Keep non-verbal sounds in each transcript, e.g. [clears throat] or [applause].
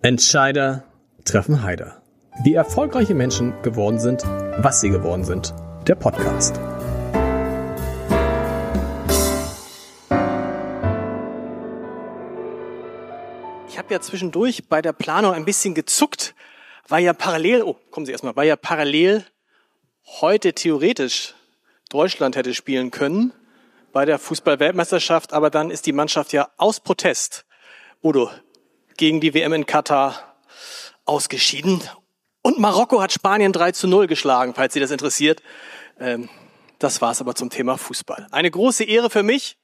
Entscheider treffen Heider. Wie erfolgreiche Menschen geworden sind, was sie geworden sind. Der Podcast. Ich habe ja zwischendurch bei der Planung ein bisschen gezuckt, weil ja parallel, oh, kommen Sie erstmal, weil ja parallel heute theoretisch Deutschland hätte spielen können bei der Fußball-Weltmeisterschaft, aber dann ist die Mannschaft ja aus Protest, Udo, gegen die WM in Katar ausgeschieden. Und Marokko hat Spanien 3 zu 0 geschlagen, falls Sie das interessiert. Ähm, das war's aber zum Thema Fußball. Eine große Ehre für mich,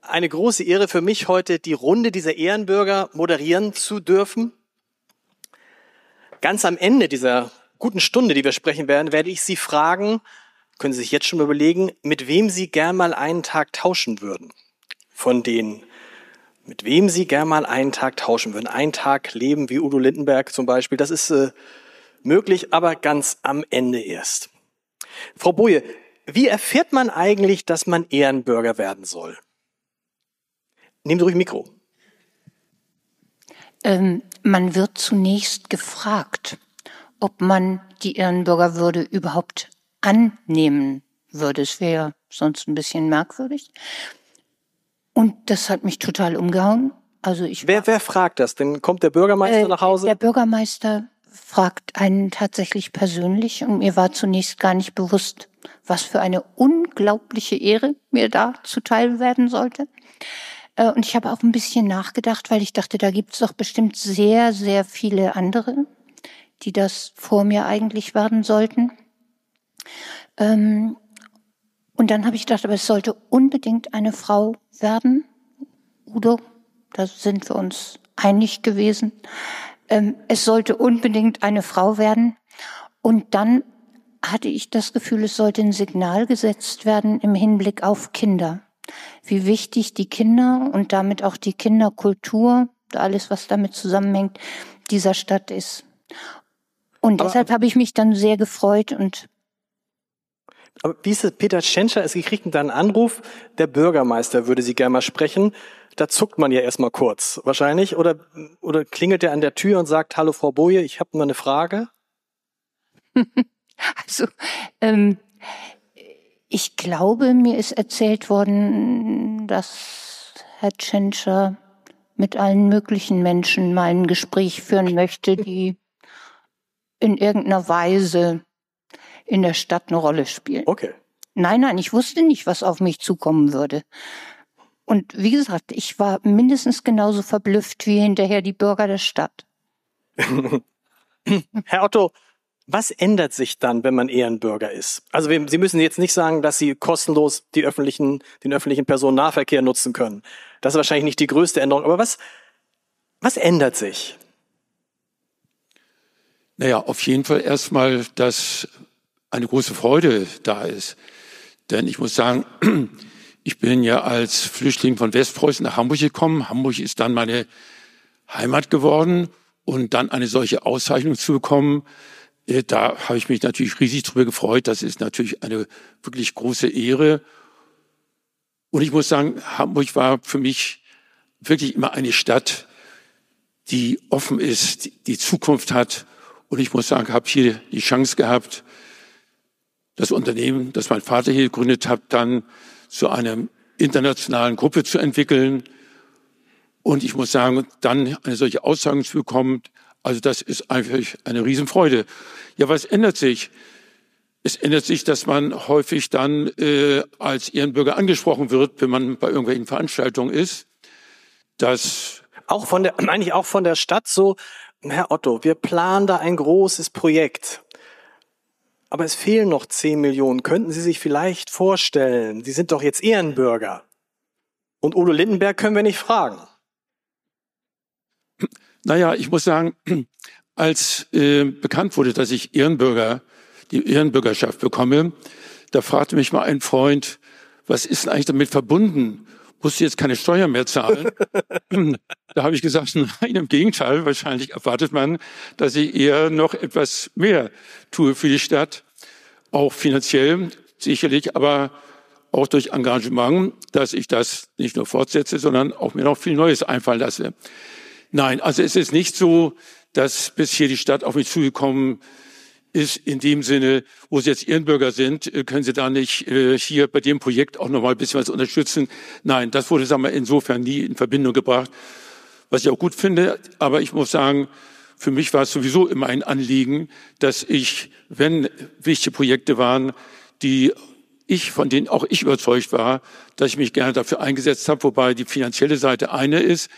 eine große Ehre für mich, heute die Runde dieser Ehrenbürger moderieren zu dürfen. Ganz am Ende dieser guten Stunde, die wir sprechen werden, werde ich Sie fragen, können Sie sich jetzt schon überlegen, mit wem Sie gern mal einen Tag tauschen würden. Von denen, mit wem Sie gern mal einen Tag tauschen würden. Einen Tag leben wie Udo Lindenberg zum Beispiel. Das ist äh, möglich, aber ganz am Ende erst. Frau Boje, wie erfährt man eigentlich, dass man Ehrenbürger werden soll? Nehmen Sie ruhig Mikro. Ähm, man wird zunächst gefragt, ob man die Ehrenbürgerwürde überhaupt annehmen würde. Es wäre sonst ein bisschen merkwürdig. Und das hat mich total umgehauen. Also ich wer, wer fragt das? Denn kommt der Bürgermeister äh, nach Hause? Der Bürgermeister fragt einen tatsächlich persönlich und mir war zunächst gar nicht bewusst, was für eine unglaubliche Ehre mir da zuteil werden sollte. Äh, und ich habe auch ein bisschen nachgedacht, weil ich dachte, da gibt es doch bestimmt sehr, sehr viele andere, die das vor mir eigentlich werden sollten. Ähm, und dann habe ich gedacht, aber es sollte unbedingt eine Frau werden. Udo, da sind wir uns einig gewesen. Ähm, es sollte unbedingt eine Frau werden. Und dann hatte ich das Gefühl, es sollte ein Signal gesetzt werden im Hinblick auf Kinder. Wie wichtig die Kinder und damit auch die Kinderkultur, alles was damit zusammenhängt, dieser Stadt ist. Und aber, deshalb habe ich mich dann sehr gefreut und aber wie ist es, Peter Tschentscher, es kriegt dann einen Anruf, der Bürgermeister würde Sie gerne mal sprechen. Da zuckt man ja erstmal kurz, wahrscheinlich. Oder, oder klingelt er an der Tür und sagt, hallo Frau Boje, ich habe mal eine Frage? [laughs] also, ähm, ich glaube, mir ist erzählt worden, dass Herr Tschentscher mit allen möglichen Menschen mal ein Gespräch führen möchte, die in irgendeiner Weise in der Stadt eine Rolle spielen. Okay. Nein, nein, ich wusste nicht, was auf mich zukommen würde. Und wie gesagt, ich war mindestens genauso verblüfft wie hinterher die Bürger der Stadt. [laughs] Herr Otto, was ändert sich dann, wenn man Ehrenbürger ist? Also Sie müssen jetzt nicht sagen, dass Sie kostenlos die öffentlichen, den öffentlichen Personennahverkehr nutzen können. Das ist wahrscheinlich nicht die größte Änderung. Aber was, was ändert sich? Naja, auf jeden Fall erstmal, dass eine große Freude da ist. Denn ich muss sagen, [clears throat] ich bin ja als Flüchtling von Westpreußen nach Hamburg gekommen. Hamburg ist dann meine Heimat geworden und dann eine solche Auszeichnung zu bekommen, äh, da habe ich mich natürlich riesig drüber gefreut. Das ist natürlich eine wirklich große Ehre. Und ich muss sagen, Hamburg war für mich wirklich immer eine Stadt, die offen ist, die Zukunft hat. Und ich muss sagen, habe hier die Chance gehabt, das Unternehmen, das mein Vater hier gegründet hat, dann zu einer internationalen Gruppe zu entwickeln. Und ich muss sagen, dann eine solche Aussagen zu bekommen, also das ist einfach eine Riesenfreude. Ja, was ändert sich? Es ändert sich, dass man häufig dann äh, als Ehrenbürger angesprochen wird, wenn man bei irgendwelchen Veranstaltungen ist. Das auch von der, [clears throat] eigentlich auch von der Stadt so, Herr Otto, wir planen da ein großes Projekt aber es fehlen noch 10 Millionen. Könnten Sie sich vielleicht vorstellen, Sie sind doch jetzt Ehrenbürger. Und Udo Lindenberg können wir nicht fragen. Naja, ich muss sagen, als äh, bekannt wurde, dass ich Ehrenbürger, die Ehrenbürgerschaft bekomme, da fragte mich mal ein Freund, was ist denn eigentlich damit verbunden? Musst du jetzt keine Steuern mehr zahlen? [laughs] [clears throat] da habe ich gesagt, nein, im Gegenteil, wahrscheinlich erwartet man, dass ich eher noch etwas mehr tue für die Stadt, auch finanziell sicherlich, aber auch durch Engagement, dass ich das nicht nur fortsetze, sondern auch mir noch viel Neues einfallen lasse. Nein, also es ist nicht so, dass bis hier die Stadt auf mich zugekommen ist in dem Sinne, wo Sie jetzt Ehrenbürger sind, äh, können Sie da nicht äh, hier bei dem Projekt auch nochmal ein bisschen was unterstützen? Nein, das wurde, sagen wir, insofern nie in Verbindung gebracht, was ich auch gut finde. Aber ich muss sagen, für mich war es sowieso immer ein Anliegen, dass ich, wenn wichtige Projekte waren, die ich, von denen auch ich überzeugt war, dass ich mich gerne dafür eingesetzt habe, wobei die finanzielle Seite eine ist.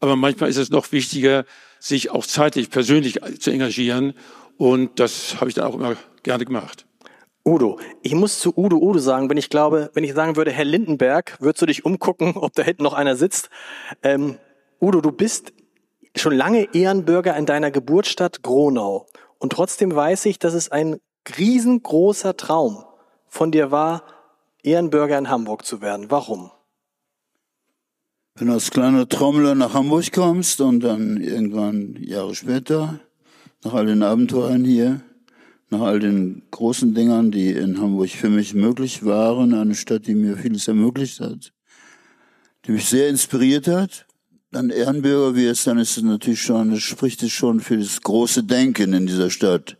Aber manchmal ist es noch wichtiger, sich auch zeitlich, persönlich zu engagieren. Und das habe ich dann auch immer gerne gemacht. Udo, ich muss zu Udo Udo sagen, wenn ich glaube, wenn ich sagen würde, Herr Lindenberg, würdest du dich umgucken, ob da hinten noch einer sitzt. Ähm, Udo, du bist schon lange Ehrenbürger in deiner Geburtsstadt Gronau. Und trotzdem weiß ich, dass es ein riesengroßer Traum von dir war, Ehrenbürger in Hamburg zu werden. Warum? Wenn du als kleiner Trommler nach Hamburg kommst und dann irgendwann Jahre später, nach all den Abenteuern hier, nach all den großen Dingern, die in Hamburg für mich möglich waren, eine Stadt, die mir vieles ermöglicht hat, die mich sehr inspiriert hat, dann Ehrenbürger wie es dann ist es natürlich schon, das spricht es schon für das große Denken in dieser Stadt.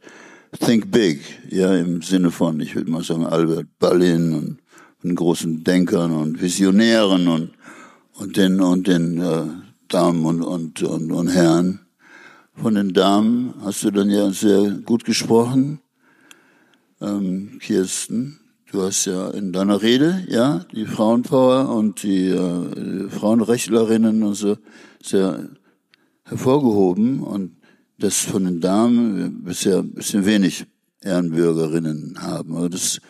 Think big, ja, im Sinne von, ich würde mal sagen, Albert Ballin und, und großen Denkern und Visionären und, und den, und den äh, Damen und, und, und, und Herren. Von den Damen hast du dann ja sehr gut gesprochen, ähm, Kirsten. Du hast ja in deiner Rede, ja, die Frauenpower und die äh, Frauenrechtlerinnen und so sehr hervorgehoben und das von den Damen bisher ein bisschen wenig Ehrenbürgerinnen haben. Aber das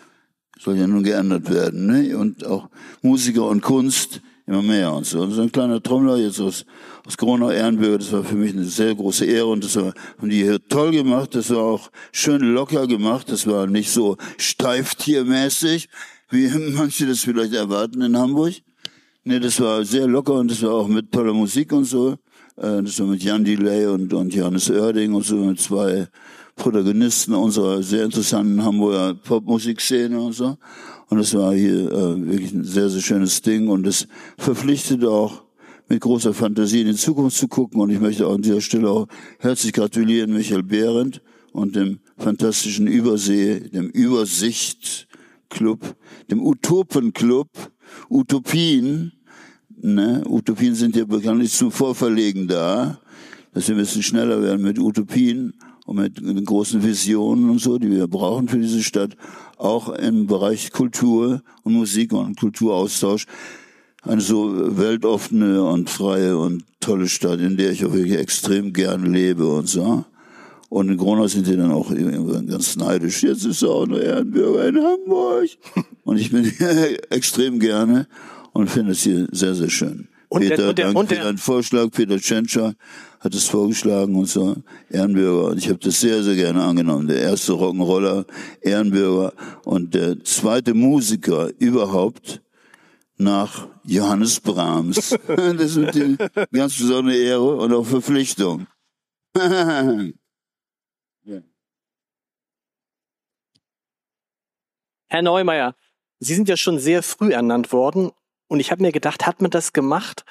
soll ja nun geändert werden. Ne? Und auch Musiker und Kunst immer mehr und so. Und so ein kleiner Trommler jetzt aus, aus Gronau Ehrenbürger, das war für mich eine sehr große Ehre und das war, haben die hier toll gemacht, das war auch schön locker gemacht, das war nicht so steiftiermäßig, wie [laughs] manche das vielleicht erwarten in Hamburg. Nee, das war sehr locker und das war auch mit toller Musik und so. Äh, das war mit Jan Delay und, und Johannes Oerding und so, mit zwei Protagonisten unserer sehr interessanten Hamburger Popmusikszene und so. Und das war hier äh, wirklich ein sehr, sehr schönes Ding und es verpflichtet auch mit großer Fantasie in die Zukunft zu gucken. Und ich möchte auch an dieser Stelle auch herzlich gratulieren Michael Behrendt und dem fantastischen Übersee, dem Übersicht Club, dem Utopen Club, Utopien, Ne? Utopien sind ja bekanntlich zum Vorverlegen da, dass wir ein bisschen schneller werden mit Utopien und mit großen Visionen und so, die wir brauchen für diese Stadt, auch im Bereich Kultur und Musik und Kulturaustausch. Eine so weltoffene und freie und tolle Stadt, in der ich auch wirklich extrem gern lebe und so. Und in Gronau sind die dann auch ganz neidisch. Jetzt ist er auch noch Ehrenbürger in Hamburg. [laughs] Und ich bin hier [laughs] extrem gerne und finde es hier sehr, sehr schön. Und Peter, der, und der, danke und der, für deinen Vorschlag. Peter Tschentscher hat es vorgeschlagen und so. Ehrenbürger. Und ich habe das sehr, sehr gerne angenommen. Der erste Rock'n'Roller, Ehrenbürger. Und der zweite Musiker überhaupt nach Johannes Brahms. [laughs] das ist eine ganz besondere Ehre und auch Verpflichtung. [laughs] Herr Neumeier, Sie sind ja schon sehr früh ernannt worden und ich habe mir gedacht, hat man das gemacht,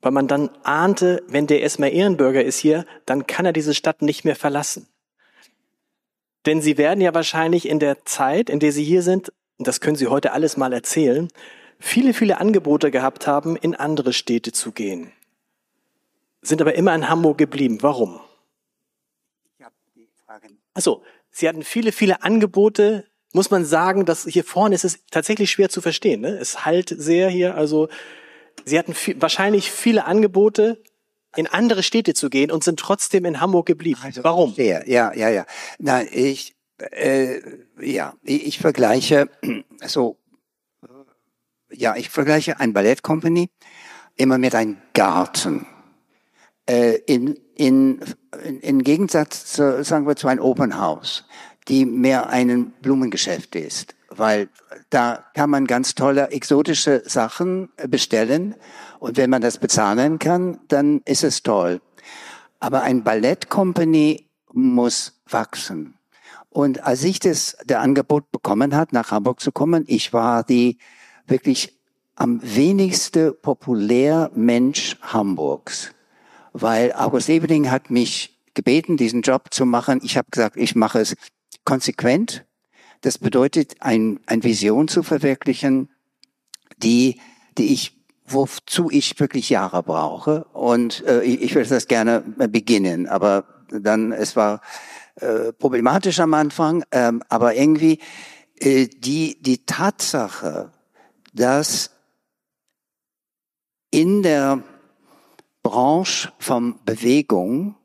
weil man dann ahnte, wenn der erstmal Ehrenbürger ist hier, dann kann er diese Stadt nicht mehr verlassen. Denn Sie werden ja wahrscheinlich in der Zeit, in der Sie hier sind, und das können Sie heute alles mal erzählen, viele, viele Angebote gehabt haben, in andere Städte zu gehen. Sind aber immer in Hamburg geblieben. Warum? Ich habe die Frage. Also, Sie hatten viele, viele Angebote, muss man sagen, dass hier vorne ist es tatsächlich schwer zu verstehen. Ne? Es halt sehr hier. Also sie hatten viel, wahrscheinlich viele Angebote, in andere Städte zu gehen und sind trotzdem in Hamburg geblieben. Also, Warum? Ja, ja, ja, ja. Na, ich, äh, ja, ich vergleiche [clears throat] so, ja, ich vergleiche ein Ballettcompany immer mit einem Garten. Äh, in, in, in, in Gegensatz zu, sagen wir, zu einem Open House die mehr ein Blumengeschäft ist, weil da kann man ganz tolle exotische Sachen bestellen und wenn man das bezahlen kann, dann ist es toll. Aber ein Ballettcompany muss wachsen. Und als ich das der Angebot bekommen hat, nach Hamburg zu kommen, ich war die wirklich am wenigste populär Mensch Hamburgs weil August Ebeling hat mich gebeten, diesen Job zu machen. Ich habe gesagt, ich mache es konsequent. Das bedeutet, ein, ein Vision zu verwirklichen, die, die ich wozu ich wirklich Jahre brauche. Und äh, ich, ich würde das gerne beginnen, aber dann, es war äh, problematisch am Anfang, ähm, aber irgendwie äh, die, die Tatsache, dass in der Branche von Bewegung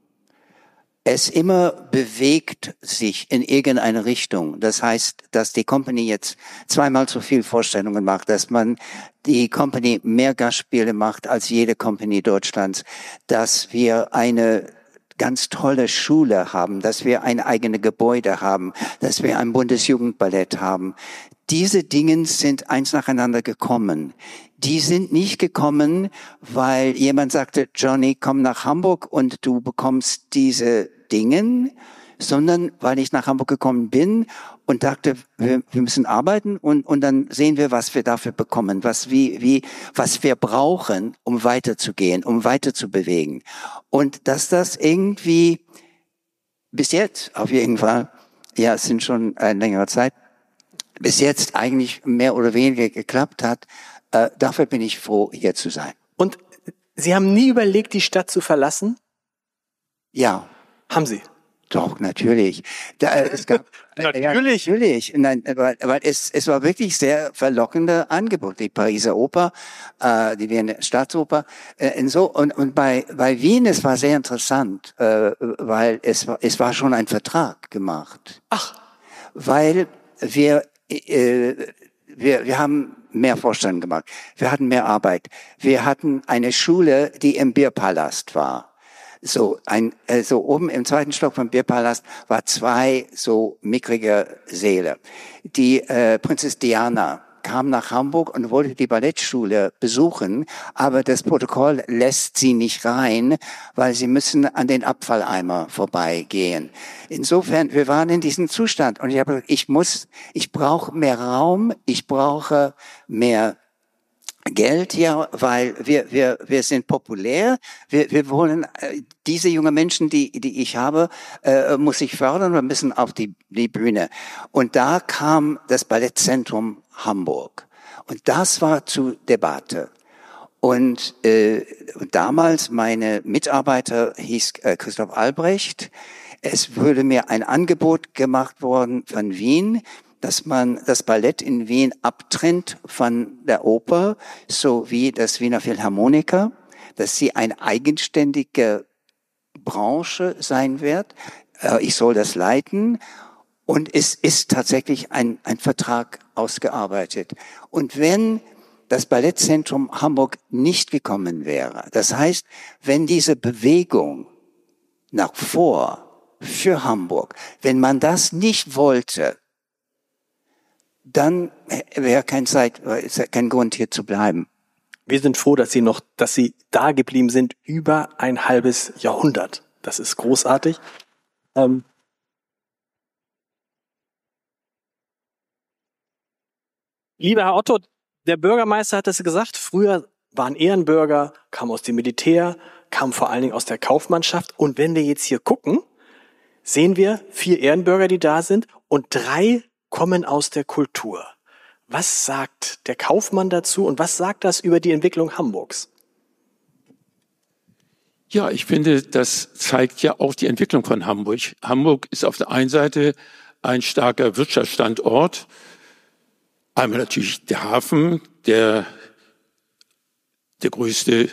es immer bewegt sich in irgendeine Richtung. Das heißt, dass die Company jetzt zweimal so viel Vorstellungen macht, dass man die Company mehr Gastspiele macht als jede Company Deutschlands, dass wir eine ganz tolle Schule haben, dass wir ein eigenes Gebäude haben, dass wir ein Bundesjugendballett haben. Diese Dinge sind eins nacheinander gekommen. Die sind nicht gekommen, weil jemand sagte, Johnny, komm nach Hamburg und du bekommst diese Dinge, sondern weil ich nach Hamburg gekommen bin und dachte, wir, wir müssen arbeiten und, und dann sehen wir, was wir dafür bekommen, was, wie, wie, was wir brauchen, um weiterzugehen, um weiter zu bewegen. Und dass das irgendwie bis jetzt auf jeden Fall, ja, es sind schon eine längere Zeit, bis jetzt eigentlich mehr oder weniger geklappt hat, äh, dafür bin ich froh, hier zu sein. Und Sie haben nie überlegt, die Stadt zu verlassen? Ja. Haben Sie? Doch, natürlich. Da, äh, es gab, [laughs] natürlich. Ja, natürlich. Nein, weil, weil es, es war wirklich sehr verlockende Angebot. Die Pariser Oper, äh, die Wiener Staatsoper. Äh, so, und, und bei, bei Wien, es war sehr interessant, äh, weil es war, es war schon ein Vertrag gemacht. Ach. Weil wir, äh, wir, wir haben mehr Vorstellungen gemacht. Wir hatten mehr Arbeit. Wir hatten eine Schule, die im Bierpalast war. So, ein, äh, so oben im zweiten Stock vom Bierpalast war zwei so mickrige Säle. Die äh, Prinzess Diana kam nach Hamburg und wollte die Ballettschule besuchen, aber das Protokoll lässt sie nicht rein, weil sie müssen an den Abfalleimer vorbeigehen. Insofern, wir waren in diesem Zustand und ich habe, ich muss, ich brauche mehr Raum, ich brauche mehr Geld ja, weil wir, wir, wir sind populär. Wir, wir wollen äh, diese jungen Menschen, die, die ich habe, äh, muss ich fördern. Wir müssen auf die, die Bühne. Und da kam das Ballettzentrum Hamburg. Und das war zu Debatte. Und äh, damals meine Mitarbeiter hieß äh, Christoph Albrecht. Es würde mir ein Angebot gemacht worden von Wien dass man das Ballett in Wien abtrennt von der Oper, so wie das Wiener Philharmoniker, dass sie eine eigenständige Branche sein wird. Äh, ich soll das leiten. Und es ist tatsächlich ein, ein Vertrag ausgearbeitet. Und wenn das Ballettzentrum Hamburg nicht gekommen wäre, das heißt, wenn diese Bewegung nach vor für Hamburg, wenn man das nicht wollte, dann wäre kein Zeit, kein Grund hier zu bleiben. Wir sind froh, dass Sie noch, dass Sie da geblieben sind über ein halbes Jahrhundert. Das ist großartig. Ähm Lieber Herr Otto, der Bürgermeister hat es gesagt, früher waren Ehrenbürger, kamen aus dem Militär, kamen vor allen Dingen aus der Kaufmannschaft. Und wenn wir jetzt hier gucken, sehen wir vier Ehrenbürger, die da sind und drei kommen aus der Kultur. Was sagt der Kaufmann dazu und was sagt das über die Entwicklung Hamburgs? Ja, ich finde, das zeigt ja auch die Entwicklung von Hamburg. Hamburg ist auf der einen Seite ein starker Wirtschaftsstandort. Einmal natürlich der Hafen, der der größte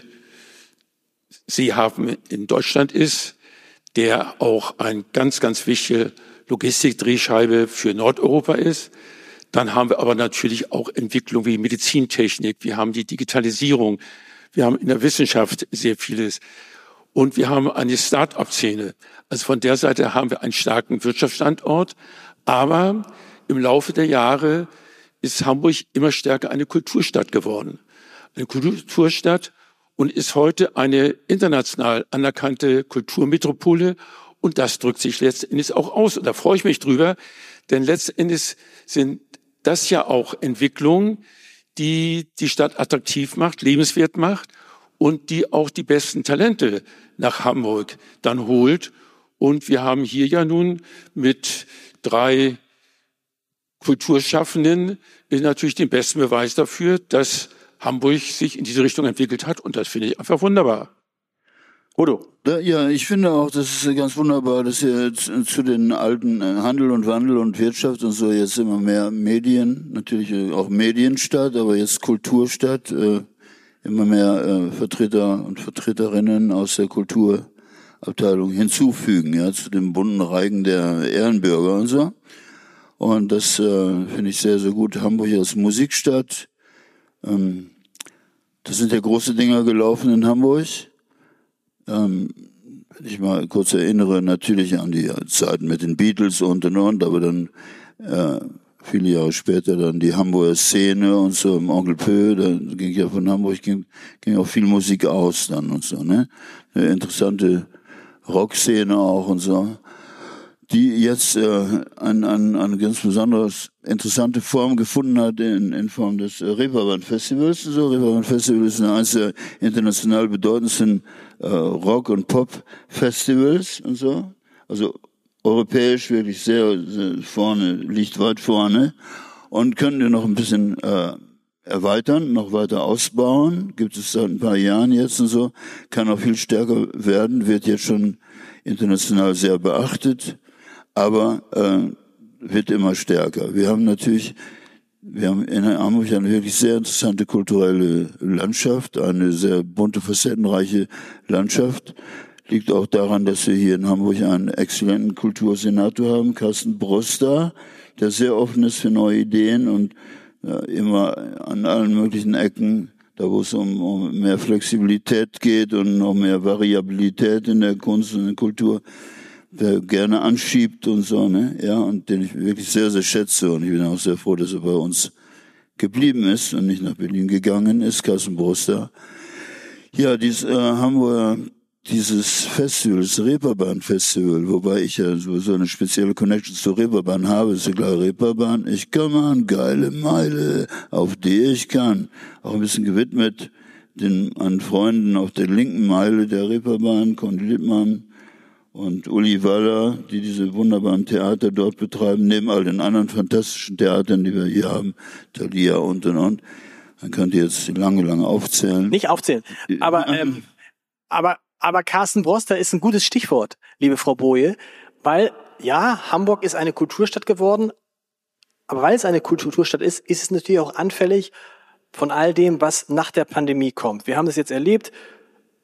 Seehafen in Deutschland ist, der auch ein ganz, ganz wichtiger Logistikdrehscheibe für Nordeuropa ist. Dann haben wir aber natürlich auch Entwicklung wie Medizintechnik, wir haben die Digitalisierung, wir haben in der Wissenschaft sehr vieles und wir haben eine Start-up-Szene. Also von der Seite haben wir einen starken Wirtschaftsstandort, aber im Laufe der Jahre ist Hamburg immer stärker eine Kulturstadt geworden. Eine Kulturstadt und ist heute eine international anerkannte Kulturmetropole und das drückt sich letztendlich auch aus. Und da freue ich mich drüber, denn letztendlich sind das ja auch Entwicklungen, die die Stadt attraktiv macht, lebenswert macht und die auch die besten Talente nach Hamburg dann holt. Und wir haben hier ja nun mit drei Kulturschaffenden natürlich den besten Beweis dafür, dass Hamburg sich in diese Richtung entwickelt hat. Und das finde ich einfach wunderbar. Udo. Ja, ich finde auch, das ist ganz wunderbar, dass ihr zu den alten äh, Handel und Wandel und Wirtschaft und so jetzt immer mehr Medien, natürlich auch Medienstadt, aber jetzt Kulturstadt, äh, immer mehr äh, Vertreter und Vertreterinnen aus der Kulturabteilung hinzufügen, ja, zu dem bunten Reigen der Ehrenbürger und so. Und das äh, finde ich sehr, sehr gut. Hamburg als Musikstadt. Ähm, das sind ja große Dinger gelaufen in Hamburg. Ähm, wenn ich mal kurz erinnere, natürlich an die Zeiten mit den Beatles und und und, aber dann äh, viele Jahre später dann die Hamburger Szene und so im Onkel Pö, da ging ja von Hamburg ging, ging auch viel Musik aus dann und so, ne? Eine interessante Rockszene auch und so, die jetzt äh, ein, ein, eine ganz besonders interessante Form gefunden hat in, in Form des äh, Reeperbahn Festivals. So, Reeperbahn Festival ist eines der international bedeutendsten äh, Rock- und Pop-Festivals und so. Also europäisch wirklich sehr, sehr vorne, liegt weit vorne und können wir noch ein bisschen äh, erweitern, noch weiter ausbauen. Gibt es seit ein paar Jahren jetzt und so. Kann auch viel stärker werden, wird jetzt schon international sehr beachtet, aber äh, wird immer stärker. Wir haben natürlich, wir haben in Hamburg eine wirklich sehr interessante kulturelle Landschaft, eine sehr bunte, facettenreiche Landschaft. Liegt auch daran, dass wir hier in Hamburg einen exzellenten Kultursenator haben, Carsten Broster, der sehr offen ist für neue Ideen und ja, immer an allen möglichen Ecken, da wo es um, um mehr Flexibilität geht und noch mehr Variabilität in der Kunst und der Kultur, der gerne anschiebt und so, ne? Ja, und den ich wirklich sehr, sehr schätze und ich bin auch sehr froh, dass er bei uns geblieben ist und nicht nach Berlin gegangen ist, Carsten Broster. Ja, dieses äh, Hamburger dieses Festival, das Reeperbahn Festival, wobei ich ja sowieso eine spezielle Connection zur Reeperbahn habe, ist ja klar Reeperbahn. Ich kann man, geile Meile, auf die ich kann. Auch ein bisschen gewidmet den an Freunden auf der linken Meile der Reeperbahn, Conny Littmann und Uli Waller, die diese wunderbaren Theater dort betreiben, neben all den anderen fantastischen Theatern, die wir hier haben, Thalia und und und. Man könnte jetzt lange, lange aufzählen. Nicht aufzählen, aber ähm, aber aber Carsten Broster ist ein gutes Stichwort, liebe Frau Boje, weil ja, Hamburg ist eine Kulturstadt geworden, aber weil es eine Kulturstadt ist, ist es natürlich auch anfällig von all dem, was nach der Pandemie kommt. Wir haben das jetzt erlebt,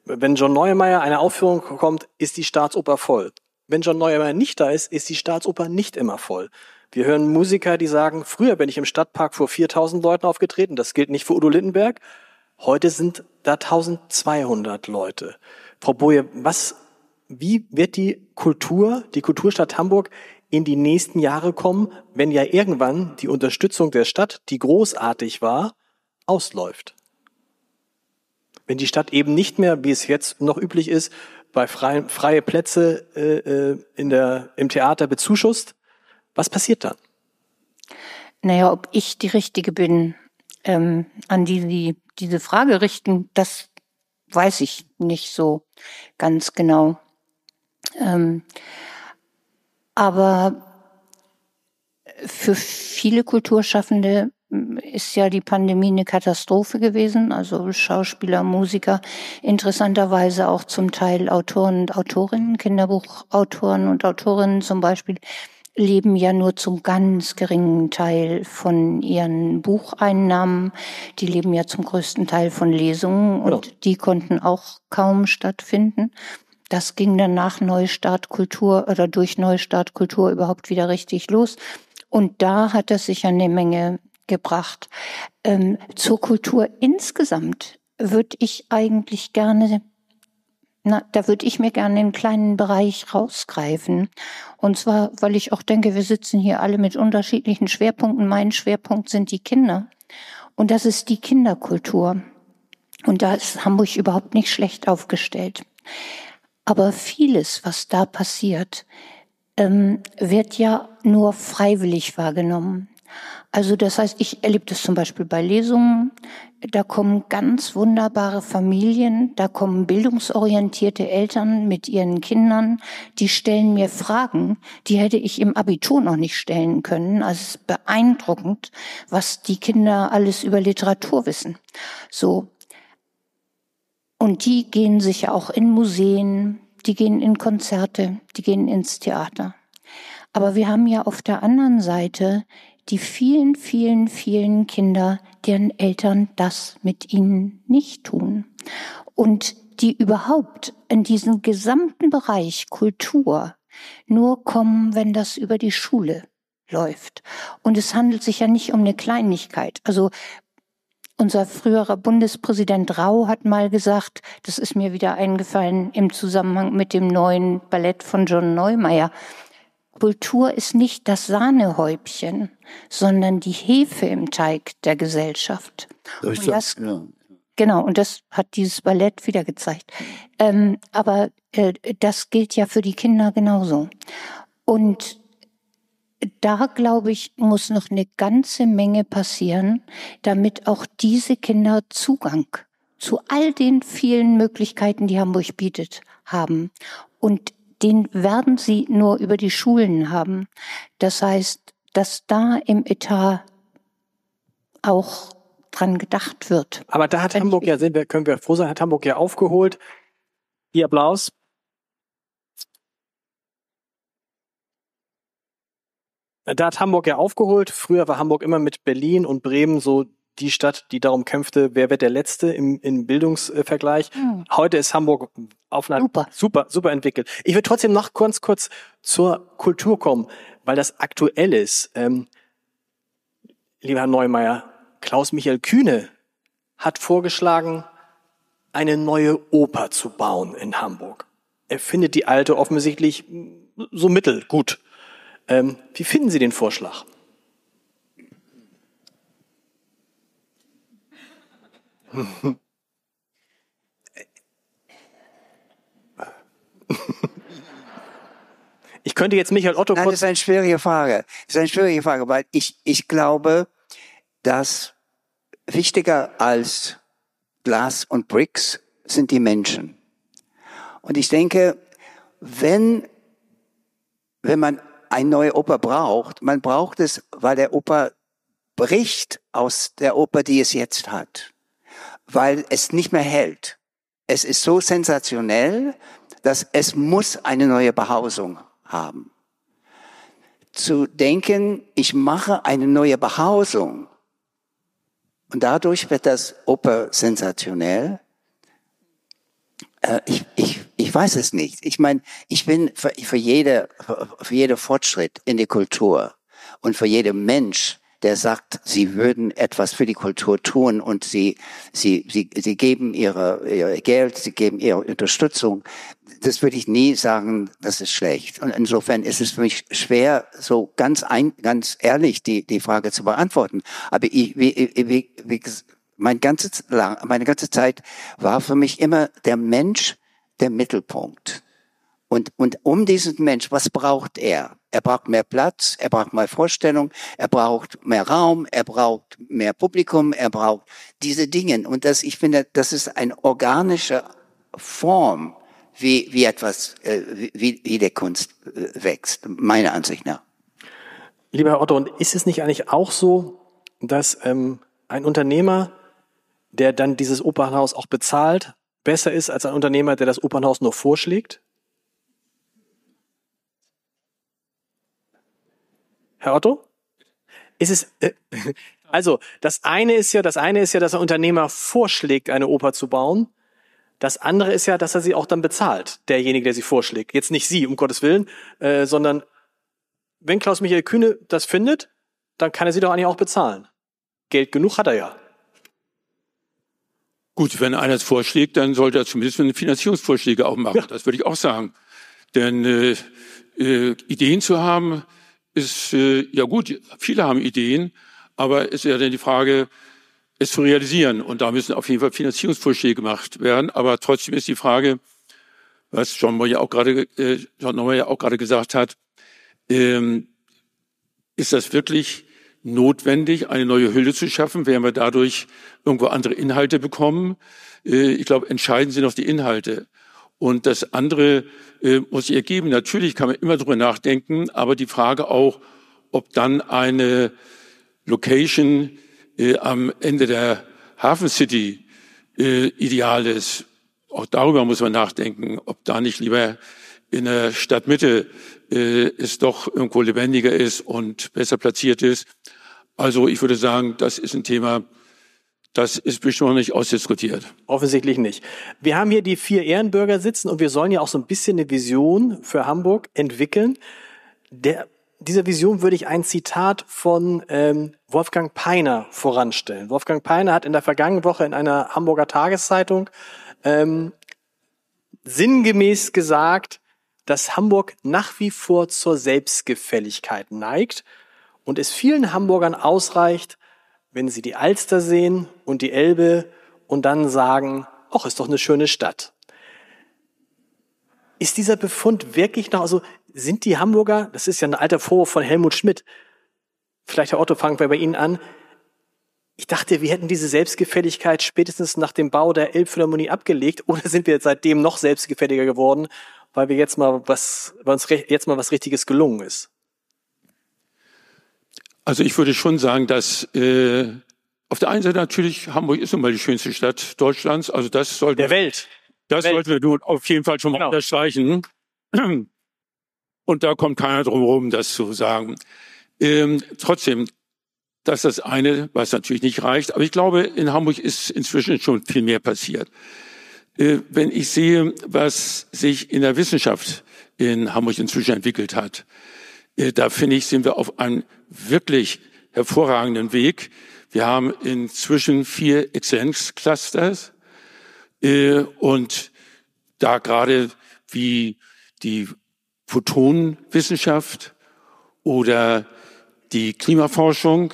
wenn John Neumeier eine Aufführung kommt, ist die Staatsoper voll. Wenn John Neumeier nicht da ist, ist die Staatsoper nicht immer voll. Wir hören Musiker, die sagen, früher bin ich im Stadtpark vor 4000 Leuten aufgetreten, das gilt nicht für Udo Lindenberg. Heute sind da 1200 Leute. Frau Boje, was, wie wird die Kultur, die Kulturstadt Hamburg in die nächsten Jahre kommen, wenn ja irgendwann die Unterstützung der Stadt, die großartig war, ausläuft? Wenn die Stadt eben nicht mehr, wie es jetzt noch üblich ist, bei freie, freie Plätze äh, äh, in der, im Theater bezuschusst, was passiert dann? Naja, ob ich die Richtige bin, ähm, an die Sie diese Frage richten, das weiß ich nicht so ganz genau. Ähm, aber für viele Kulturschaffende ist ja die Pandemie eine Katastrophe gewesen. Also Schauspieler, Musiker, interessanterweise auch zum Teil Autoren und Autorinnen, Kinderbuchautoren und Autorinnen zum Beispiel, leben ja nur zum ganz geringen Teil von ihren Bucheinnahmen. Die leben ja zum größten Teil von Lesungen und ja. die konnten auch kaum stattfinden. Das ging dann nach Neustart Kultur oder durch Neustart Kultur überhaupt wieder richtig los. Und da hat es sich eine Menge gebracht. Ähm, zur Kultur insgesamt würde ich eigentlich gerne na, da würde ich mir gerne einen kleinen Bereich rausgreifen. Und zwar, weil ich auch denke, wir sitzen hier alle mit unterschiedlichen Schwerpunkten. Mein Schwerpunkt sind die Kinder. Und das ist die Kinderkultur. Und da ist Hamburg überhaupt nicht schlecht aufgestellt. Aber vieles, was da passiert, ähm, wird ja nur freiwillig wahrgenommen. Also das heißt, ich erlebe das zum Beispiel bei Lesungen. Da kommen ganz wunderbare Familien, da kommen bildungsorientierte Eltern mit ihren Kindern, die stellen mir Fragen, die hätte ich im Abitur noch nicht stellen können. Also es ist beeindruckend, was die Kinder alles über Literatur wissen. So. Und die gehen sicher auch in Museen, die gehen in Konzerte, die gehen ins Theater. Aber wir haben ja auf der anderen Seite die vielen, vielen, vielen Kinder, deren Eltern das mit ihnen nicht tun. Und die überhaupt in diesen gesamten Bereich Kultur nur kommen, wenn das über die Schule läuft. Und es handelt sich ja nicht um eine Kleinigkeit. Also unser früherer Bundespräsident Rau hat mal gesagt, das ist mir wieder eingefallen im Zusammenhang mit dem neuen Ballett von John Neumeier. Kultur ist nicht das Sahnehäubchen, sondern die Hefe im Teig der Gesellschaft. Und das, ja. Genau, und das hat dieses Ballett wieder gezeigt. Ähm, aber äh, das gilt ja für die Kinder genauso. Und da, glaube ich, muss noch eine ganze Menge passieren, damit auch diese Kinder Zugang zu all den vielen Möglichkeiten, die Hamburg bietet, haben. Und den werden sie nur über die Schulen haben. Das heißt, dass da im Etat auch dran gedacht wird. Aber da hat Wenn Hamburg ja, sind wir, können wir froh sein, hat Hamburg ja aufgeholt. Ihr Applaus. Da hat Hamburg ja aufgeholt. Früher war Hamburg immer mit Berlin und Bremen so die Stadt, die darum kämpfte, wer wird der Letzte im, im Bildungsvergleich. Mhm. Heute ist Hamburg auf einer super. super, super entwickelt. Ich will trotzdem noch ganz kurz zur Kultur kommen, weil das aktuell ist. Ähm, lieber Herr Neumeier, Klaus-Michael Kühne hat vorgeschlagen, eine neue Oper zu bauen in Hamburg. Er findet die alte offensichtlich so mittel gut. Ähm, wie finden Sie den Vorschlag? Ich könnte jetzt Michael Otto Nein, kurz... das ist eine schwierige Frage. Das ist eine schwierige Frage, weil ich, ich glaube, dass wichtiger als Glas und Bricks sind die Menschen. Und ich denke, wenn, wenn man eine neue Oper braucht, man braucht es, weil der Oper bricht aus der Oper, die es jetzt hat weil es nicht mehr hält. Es ist so sensationell, dass es muss eine neue Behausung haben. Zu denken, ich mache eine neue Behausung und dadurch wird das Oper sensationell. Äh, ich, ich, ich weiß es nicht. Ich meine, ich bin für, für, jede, für jede Fortschritt in der Kultur und für jeden Mensch, der sagt, sie würden etwas für die Kultur tun und sie, sie, sie, sie geben ihre, ihr Geld, sie geben ihre Unterstützung. Das würde ich nie sagen, das ist schlecht. Und insofern ist es für mich schwer, so ganz ein, ganz ehrlich die, die Frage zu beantworten. Aber ich, wie, wie, wie, mein ganzes, meine ganze Zeit war für mich immer der Mensch der Mittelpunkt. Und, und um diesen Mensch, was braucht er? Er braucht mehr Platz, er braucht mehr Vorstellung, er braucht mehr Raum, er braucht mehr Publikum, er braucht diese Dinge. Und das, ich finde, das ist eine organische Form, wie, wie etwas, äh, wie, wie der Kunst äh, wächst, meiner Ansicht nach. Lieber Herr Otto, und ist es nicht eigentlich auch so, dass ähm, ein Unternehmer, der dann dieses Opernhaus auch bezahlt, besser ist als ein Unternehmer, der das Opernhaus nur vorschlägt? Herr Otto? Ist es, äh, also, das eine ist ja, das eine ist ja, dass ein Unternehmer vorschlägt, eine Oper zu bauen. Das andere ist ja, dass er sie auch dann bezahlt, derjenige, der sie vorschlägt. Jetzt nicht Sie, um Gottes Willen, äh, sondern wenn Klaus-Michael Kühne das findet, dann kann er sie doch eigentlich auch bezahlen. Geld genug hat er ja. Gut, wenn einer es vorschlägt, dann sollte er zumindest Finanzierungsvorschläge auch machen. Ja. Das würde ich auch sagen. Denn äh, äh, Ideen zu haben, ist, äh, ja gut, viele haben Ideen, aber es ist ja dann die Frage, es zu realisieren. Und da müssen auf jeden Fall Finanzierungsvorschläge gemacht werden. Aber trotzdem ist die Frage, was John Moyer auch gerade, äh, John Moyer auch gerade gesagt hat, ähm, ist das wirklich notwendig, eine neue Hülle zu schaffen? Werden wir dadurch irgendwo andere Inhalte bekommen? Äh, ich glaube, entscheiden sind noch die Inhalte. Und das andere äh, muss sich ergeben. Natürlich kann man immer darüber nachdenken, aber die Frage auch, ob dann eine Location äh, am Ende der Hafen City äh, ideal ist. Auch darüber muss man nachdenken, ob da nicht lieber in der Stadtmitte äh, es doch irgendwo lebendiger ist und besser platziert ist. Also ich würde sagen, das ist ein Thema, das ist bestimmt noch nicht ausdiskutiert. Offensichtlich nicht. Wir haben hier die vier Ehrenbürger sitzen und wir sollen ja auch so ein bisschen eine Vision für Hamburg entwickeln. Der, dieser Vision würde ich ein Zitat von ähm, Wolfgang Peiner voranstellen. Wolfgang Peiner hat in der vergangenen Woche in einer Hamburger Tageszeitung ähm, sinngemäß gesagt, dass Hamburg nach wie vor zur Selbstgefälligkeit neigt und es vielen Hamburgern ausreicht, wenn sie die Alster sehen und die Elbe und dann sagen, ach, ist doch eine schöne Stadt. Ist dieser Befund wirklich noch, also sind die Hamburger, das ist ja ein alter Vorwurf von Helmut Schmidt, vielleicht Herr Otto, fangen wir bei Ihnen an. Ich dachte, wir hätten diese Selbstgefälligkeit spätestens nach dem Bau der Elbphilharmonie abgelegt [laughs] oder sind wir seitdem noch selbstgefälliger geworden, weil wir jetzt mal was, weil uns jetzt mal was Richtiges gelungen ist? Also ich würde schon sagen, dass äh, auf der einen Seite natürlich Hamburg ist nun mal die schönste Stadt Deutschlands. Also das sollte der Welt. Das Welt. sollten wir nun auf jeden Fall schon mal Genau. unterstreichen. Und da kommt keiner drum herum, das zu sagen. Ähm, trotzdem, das ist das eine, was natürlich nicht reicht. Aber ich glaube, in Hamburg ist inzwischen schon viel mehr passiert. Äh, wenn ich sehe, was sich in der Wissenschaft in Hamburg inzwischen entwickelt hat, da finde ich, sind wir auf einem wirklich hervorragenden Weg. Wir haben inzwischen vier Exzellenzclusters äh, und da gerade wie die Photonenwissenschaft oder die Klimaforschung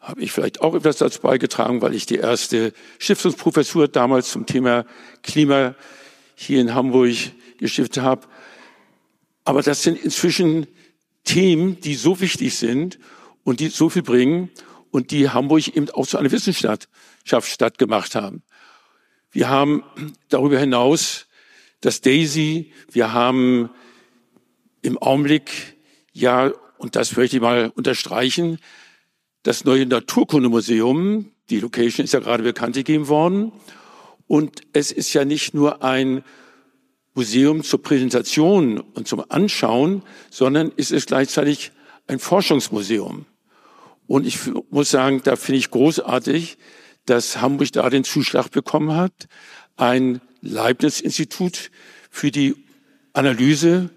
habe ich vielleicht auch etwas dazu beigetragen, weil ich die erste Stiftungsprofessur damals zum Thema Klima hier in Hamburg gestiftet habe. Aber das sind inzwischen Themen, die so wichtig sind und die so viel bringen und die Hamburg eben auch zu einer Wissenschaftsstadt gemacht haben. Wir haben darüber hinaus das Daisy, wir haben im Augenblick, ja, und das möchte ich mal unterstreichen, das neue Naturkundemuseum, die Location ist ja gerade bekannt gegeben worden. Und es ist ja nicht nur ein Museum zur Präsentation und zum Anschauen, sondern es ist gleichzeitig ein Forschungsmuseum. Und ich muss sagen, da finde ich großartig, dass Hamburg da den Zuschlag bekommen hat, ein Leibniz-Institut für die Analyse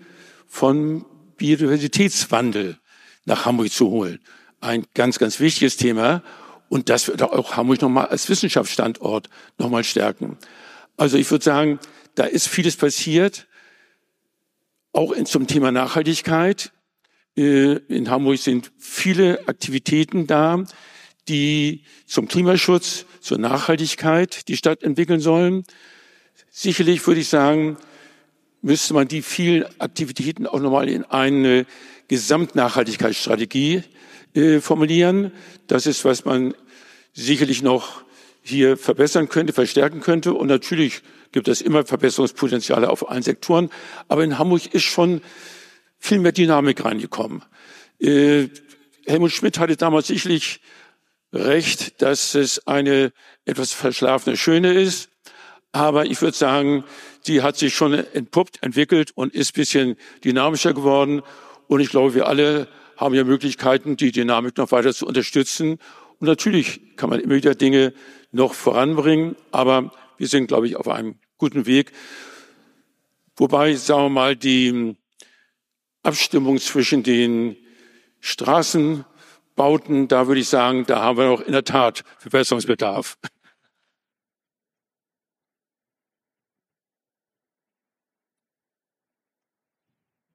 von Biodiversitätswandel nach Hamburg zu holen. Ein ganz, ganz wichtiges Thema. Und das wird auch Hamburg nochmal als Wissenschaftsstandort nochmal stärken. Also ich würde sagen, da ist vieles passiert, auch in, zum Thema Nachhaltigkeit. Äh, In Hamburg sind viele Aktivitäten da, die zum Klimaschutz, zur Nachhaltigkeit die Stadt entwickeln sollen. Sicherlich würde ich sagen, müsste man die vielen Aktivitäten auch nochmal in eine Gesamtnachhaltigkeitsstrategie äh, formulieren. Das ist, was man sicherlich noch hier verbessern könnte, verstärken könnte. Und natürlich gibt es immer Verbesserungspotenziale auf allen Sektoren. Aber in Hamburg ist schon viel mehr Dynamik reingekommen. Äh, Helmut Schmidt hatte damals sicherlich recht, dass es eine etwas verschlafene Schöne ist. Aber ich würde sagen, die hat sich schon entpuppt, entwickelt und ist bisschen dynamischer geworden. Und ich glaube, wir alle haben ja Möglichkeiten, die Dynamik noch weiter zu unterstützen. Und natürlich kann man immer wieder Dinge noch voranbringen, aber wir sind, glaube ich, auf einem guten Weg. Wobei, sagen wir mal, die Abstimmung zwischen den Straßenbauten, da würde ich sagen, da haben wir noch in der Tat Verbesserungsbedarf.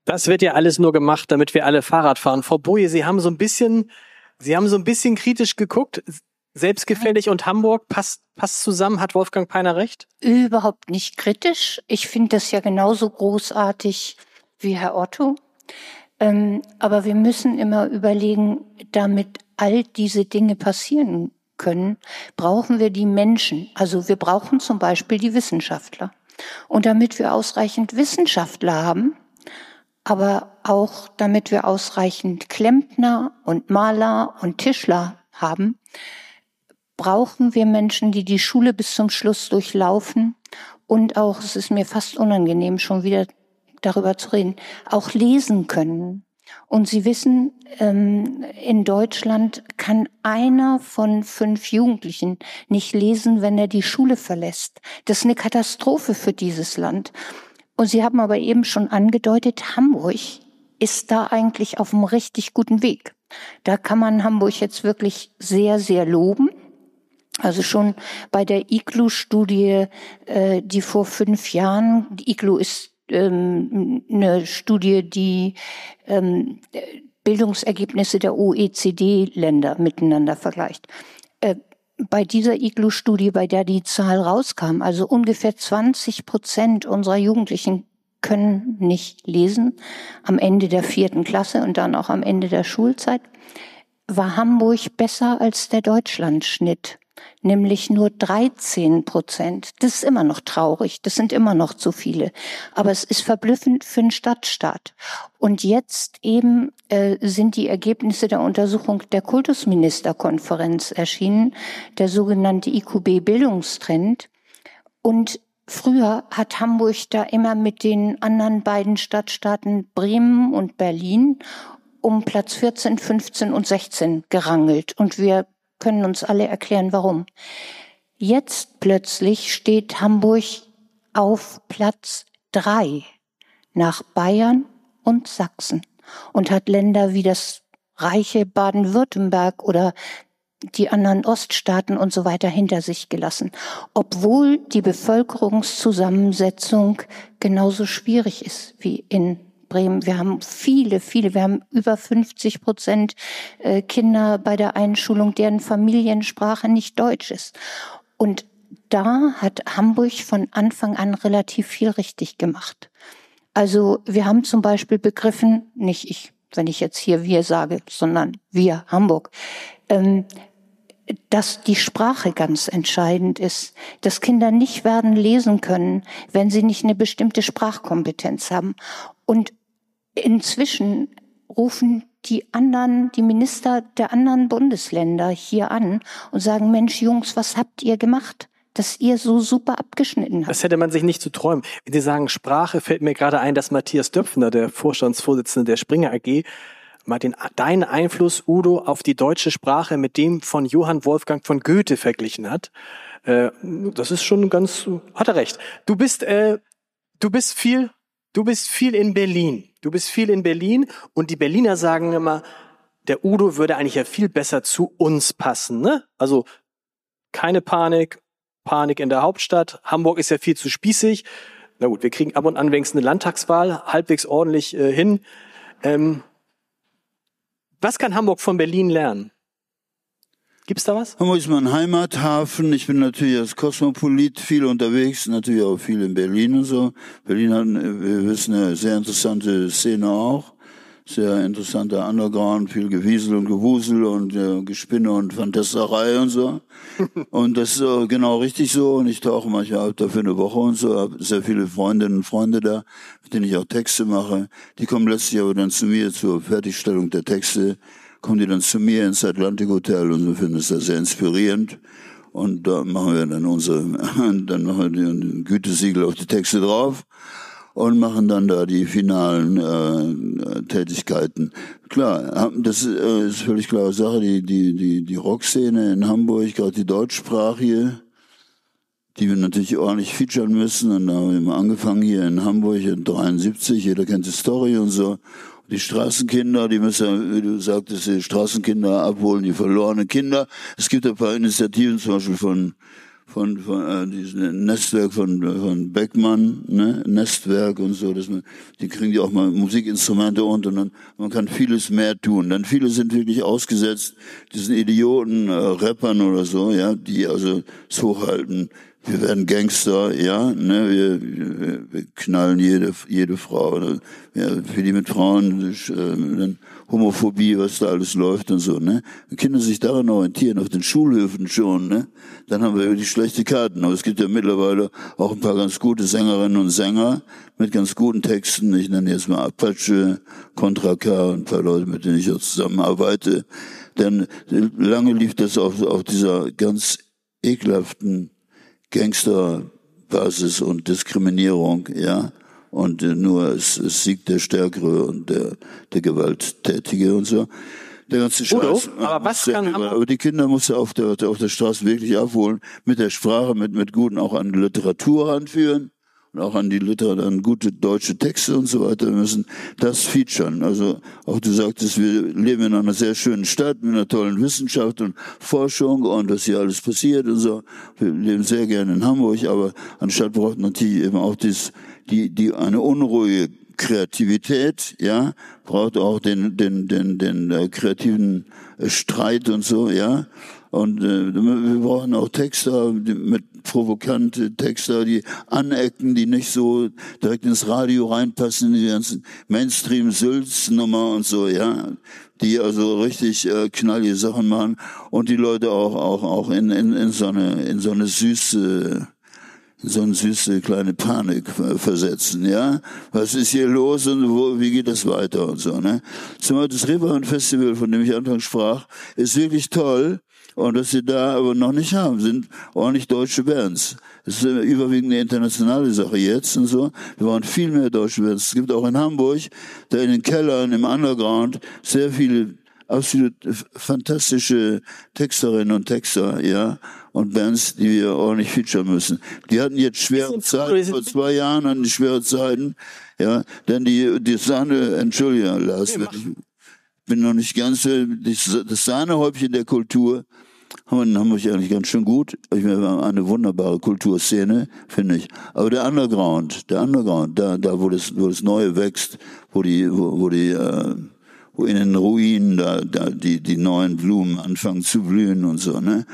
Das wird ja alles nur gemacht, damit wir alle Fahrrad fahren. Frau Boje, Sie haben so ein bisschen, Sie haben so ein bisschen kritisch geguckt. Selbstgefällig und Hamburg passt, passt zusammen. Hat Wolfgang Peiner recht? Überhaupt nicht kritisch. Ich finde das ja genauso großartig wie Herr Otto. Ähm, aber wir müssen immer überlegen, damit all diese Dinge passieren können, brauchen wir die Menschen. Also wir brauchen zum Beispiel die Wissenschaftler. Und damit wir ausreichend Wissenschaftler haben, aber auch damit wir ausreichend Klempner und Maler und Tischler haben, brauchen wir Menschen, die die Schule bis zum Schluss durchlaufen und auch, es ist mir fast unangenehm, schon wieder darüber zu reden, auch lesen können. Und Sie wissen, ähm, in Deutschland kann einer von fünf Jugendlichen nicht lesen, wenn er die Schule verlässt. Das ist eine Katastrophe für dieses Land. Und Sie haben aber eben schon angedeutet, Hamburg ist da eigentlich auf einem richtig guten Weg. Da kann man Hamburg jetzt wirklich sehr, sehr loben. Also schon bei der IGLU-Studie, äh, die vor fünf Jahren, die IGLU ist ähm, eine Studie, die ähm, Bildungsergebnisse der OECD-Länder miteinander vergleicht. Äh, bei dieser IGLU-Studie, bei der die Zahl rauskam, also ungefähr 20 Prozent unserer Jugendlichen können nicht lesen am Ende der vierten Klasse und dann auch am Ende der Schulzeit, war Hamburg besser als der Deutschlandschnitt nämlich nur 13 Prozent. Das ist immer noch traurig, das sind immer noch zu viele. Aber es ist verblüffend für einen Stadtstaat. Und jetzt eben äh, sind die Ergebnisse der Untersuchung der Kultusministerkonferenz erschienen, der sogenannte IQB Bildungstrend. Und Früher hat Hamburg da immer mit den anderen beiden Stadtstaaten Bremen und Berlin um Platz 14, 15 und 16 gerangelt. Und wir können uns alle erklären, warum. Jetzt plötzlich steht Hamburg auf Platz drei nach Bayern und Sachsen und hat Länder wie das reiche Baden-Württemberg oder die anderen Oststaaten und so weiter hinter sich gelassen, obwohl die Bevölkerungszusammensetzung genauso schwierig ist wie in Bremen. Wir haben viele, viele, wir haben über 50 Prozent äh, Kinder bei der Einschulung, deren Familiensprache nicht Deutsch ist. Und da hat Hamburg von Anfang an relativ viel richtig gemacht. Also wir haben zum Beispiel begriffen, nicht ich, wenn ich jetzt hier wir sage, sondern wir, Hamburg, ähm, dass die Sprache ganz entscheidend ist, dass Kinder nicht werden lesen können, wenn sie nicht eine bestimmte Sprachkompetenz haben. Und inzwischen rufen die anderen, die Minister der anderen Bundesländer hier an und sagen, Mensch, Jungs, was habt ihr gemacht? dass ihr so super abgeschnitten habt. Das hätte man sich nicht zu träumen. Wenn Sie sagen Sprache, fällt mir gerade ein, dass Matthias Döpfner, der Vorstandsvorsitzende der Springer AG, Martin, deinen Einfluss, Udo, auf die deutsche Sprache mit dem von Johann Wolfgang von Goethe verglichen hat. Äh, das ist schon ganz, hat er recht. Du bist, äh, du bist viel, du bist viel in Berlin. Du bist viel in Berlin und die Berliner sagen immer, der Udo würde eigentlich ja viel besser zu uns passen. Ne? Also keine Panik, Panik in der Hauptstadt. Hamburg ist ja viel zu spießig. Na gut, wir kriegen ab und an wenigstens eine Landtagswahl halbwegs ordentlich äh, hin. Ähm, was kann Hamburg von Berlin lernen? Gibt's da was? Hamburg ist mein Heimathafen. Ich bin natürlich als Kosmopolit viel unterwegs, natürlich auch viel in Berlin und so. Berlin hat, wir wissen, eine sehr interessante Szene auch. Sehr interessanter Underground, viel Gewiesel und Gewusel und äh, Gespinne und Fantasterei und so. [laughs] und das ist äh, genau richtig so. Und ich tauche manchmal da für eine Woche und so. Habe sehr viele Freundinnen und Freunde da, mit denen ich auch Texte mache. Die kommen letztlich aber dann zu mir zur Fertigstellung der Texte kommen die dann zu mir ins Atlantic Hotel und wir finden es sehr inspirierend. Und da machen wir dann unsere, [laughs] dann machen wir ein Gütesiegel auf die Texte drauf und machen dann da die finalen äh, Tätigkeiten. Klar, das äh, ist völlig klare Sache. Die die die die Rockszene in Hamburg, gerade die deutschsprachige, die wir natürlich ordentlich featuren müssen. Und da haben wir mal angefangen hier in Hamburg in 73. Jeder kennt die Story und so. Die Straßenkinder, die müssen, wie du sagtest, die Straßenkinder abholen, die verlorenen Kinder. Es gibt ein paar Initiativen, zum Beispiel von von, von äh, diesem Nestwerk von, von Beckmann, ne? Nestwerk und so, dass man, die kriegen die auch mal Musikinstrumente und, und dann, man kann vieles mehr tun. Dann viele sind wirklich ausgesetzt, diesen Idioten, äh, Rappern oder so, ja, die also es hochhalten, wir werden Gangster, ja, ne, wir, wir, wir knallen jede, jede Frau, ne, ja, für die mit Frauen, äh, dann Homophobie, was da alles läuft und so, ne. Wenn Kinder sich daran orientieren, auf den Schulhöfen schon, ne, dann haben wir wirklich schlechte Karten. Aber es gibt ja mittlerweile auch ein paar ganz gute Sängerinnen und Sänger mit ganz guten Texten. Ich nenne jetzt mal Apache, Contra K ein paar Leute, mit denen ich auch zusammenarbeite. Denn lange lief das auf, auf dieser ganz ekelhaften Gangsterbasis und Diskriminierung, ja. Und äh, nur es, es siegt der Stärkere und der, der Gewalttätige und so. Der ganze Scheiß. Udo, aber was kann aber die Kinder muss er auf der, auf der Straße wirklich abholen, mit der Sprache, mit, mit guten auch an Literatur anführen und auch an die Literatur, an gute deutsche Texte und so weiter. Müssen das featuren. Also auch du sagtest, wir leben in einer sehr schönen Stadt mit einer tollen Wissenschaft und Forschung und was hier alles passiert und so. Wir leben sehr gerne in Hamburg, aber anstatt braucht natürlich eben auch dies, die, die eine unruhige Kreativität, ja, braucht auch den, den, den, den äh, kreativen äh, Streit und so, ja. Und äh, wir brauchen auch Texter mit provokante Texter, die anecken, die nicht so direkt ins Radio reinpassen, die ganzen Mainstream-Sülz-Nummer und so, ja, die also richtig äh, knallige Sachen machen und die Leute auch auch auch in in, in so eine in so eine süße so eine süße kleine Panik versetzen, ja. Was ist hier los und wo, wie geht das weiter und so, ne? Zumal das Reeperbahn Festival, von dem ich anfangs sprach, ist wirklich toll, und dass sie da aber noch nicht haben, sind ordentlich deutsche Bands. Das ist überwiegend eine internationale Sache jetzt und so. Wir brauchen viel mehr deutsche Bands. Es gibt auch in Hamburg, da in den Kellern, im Underground, sehr viele absolut fantastische Texterinnen und Texter, ja, und Bands, die wir ordentlich featuren müssen. Die hatten jetzt schwere Zeiten, vor zwei Jahren hatten die schwere Zeiten, ja, denn die, die Sahne, Entschuldigung, Lars, nee, ich bin noch nicht ganz, das Sahnehäubchen der Kultur haben in Hamburg eigentlich ganz schön gut. Ich meine, wir haben eine wunderbare Kulturszene, finde ich. Aber der Underground, der Underground, da, da wo das, wo das Neue wächst, wo die, wo, wo die, äh, wo in den Ruinen da, da die, die neuen Blumen anfangen zu blühen und so, ne?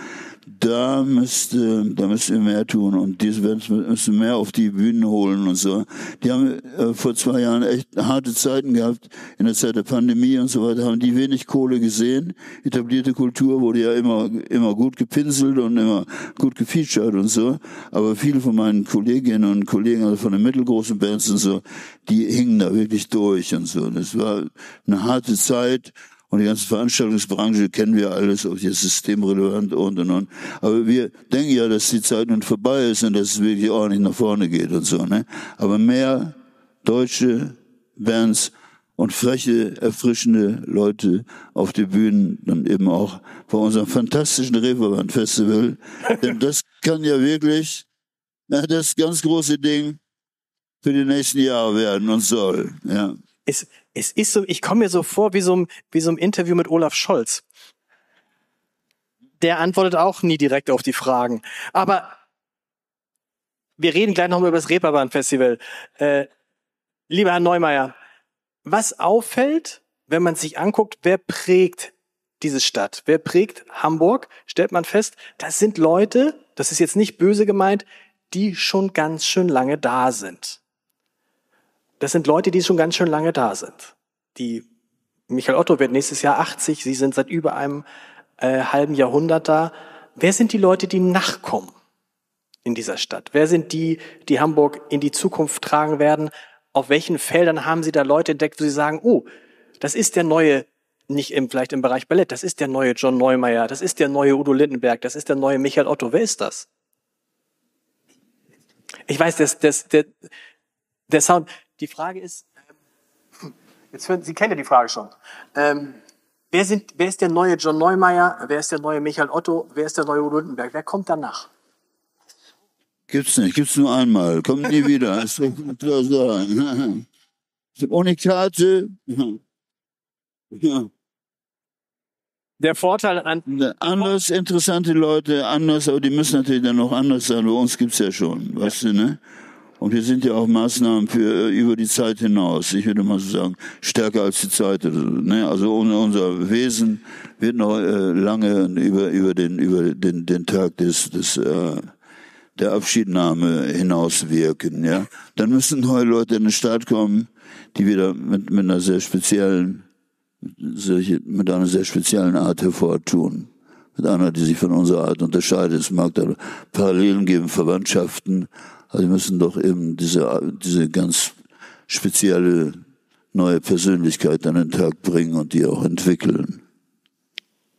Da müsste, da müsste mehr tun und Bands müssen mehr auf die Bühnen holen und so. Die haben äh, vor zwei Jahren echt harte Zeiten gehabt, in der Zeit der Pandemie und so weiter, haben die wenig Kohle gesehen. Etablierte Kultur wurde ja immer, immer gut gepinselt und immer gut gefeatured und so. Aber viele von meinen Kolleginnen und Kollegen, also von den mittelgroßen Bands und so, die hingen da wirklich durch und so. Das war eine harte Zeit und die ganze Veranstaltungsbranche kennen wir alles, ob jetzt systemrelevant und und und. Aber wir denken ja, dass die Zeit nun vorbei ist und dass es wirklich ordentlich nach vorne geht und so, ne? Aber mehr deutsche Bands und freche, erfrischende Leute auf die Bühnen, dann eben auch bei unserem fantastischen Reeperbahn Festival. [laughs] Denn das kann ja wirklich na, das ganz große Ding für die nächsten Jahre werden und soll, ja. Es, es ist so, ich komme mir so vor wie so, ein, wie so ein Interview mit Olaf Scholz. Der antwortet auch nie direkt auf die Fragen. Aber wir reden gleich nochmal über das Reeperbahn-Festival. Äh, lieber Herr Neumeier, was auffällt, wenn man sich anguckt, wer prägt diese Stadt? Wer prägt Hamburg? Stellt man fest, das sind Leute, das ist jetzt nicht böse gemeint, die schon ganz schön lange da sind. Das sind Leute, die schon ganz schön lange da sind. Die Michael Otto wird nächstes Jahr 80, Sie sind seit über einem äh, halben Jahrhundert da. Wer sind die Leute, die nachkommen in dieser Stadt? Wer sind die, die Hamburg in die Zukunft tragen werden? Auf welchen Feldern haben Sie da Leute entdeckt, wo Sie sagen, oh, das ist der neue, nicht im, vielleicht im Bereich Ballett, das ist der neue John Neumeier, das ist der neue Udo Lindenberg, das ist der neue Michael Otto. Wer ist das? Ich weiß, das, das, der, der Sound, die Frage ist, ähm, jetzt hören, Sie kennen ja die Frage schon. Ähm, wer, sind, wer ist der neue John Neumeier? Wer ist der neue Michael Otto? Wer ist der neue Udo Lindenberg? Wer kommt danach? Gibt's nicht, gibt's nur einmal. Kommt nie wieder. [laughs] Das ist klar sagen. Ohne Karte. Ja. Der Vorteil an. Anders, interessante Leute, anders, aber die müssen natürlich dann noch anders sein. Bei uns gibt's ja schon, weißt du, ne? Und wir sind ja auch Maßnahmen für äh, über die Zeit hinaus. Ich würde mal so sagen, stärker als die Zeit. Ne? Also unser Wesen wird noch äh, lange über über den über den den Tag des des äh, der Abschiednahme hinauswirken. Ja, dann müssen neue Leute in den Staat kommen, die wieder mit, mit einer sehr speziellen, mit einer sehr speziellen Art hervortun. Mit einer, die sich von unserer Art unterscheidet. Es mag da Parallelen geben, Verwandtschaften. Also müssen doch eben diese, diese ganz spezielle neue Persönlichkeit an den Tag bringen und die auch entwickeln.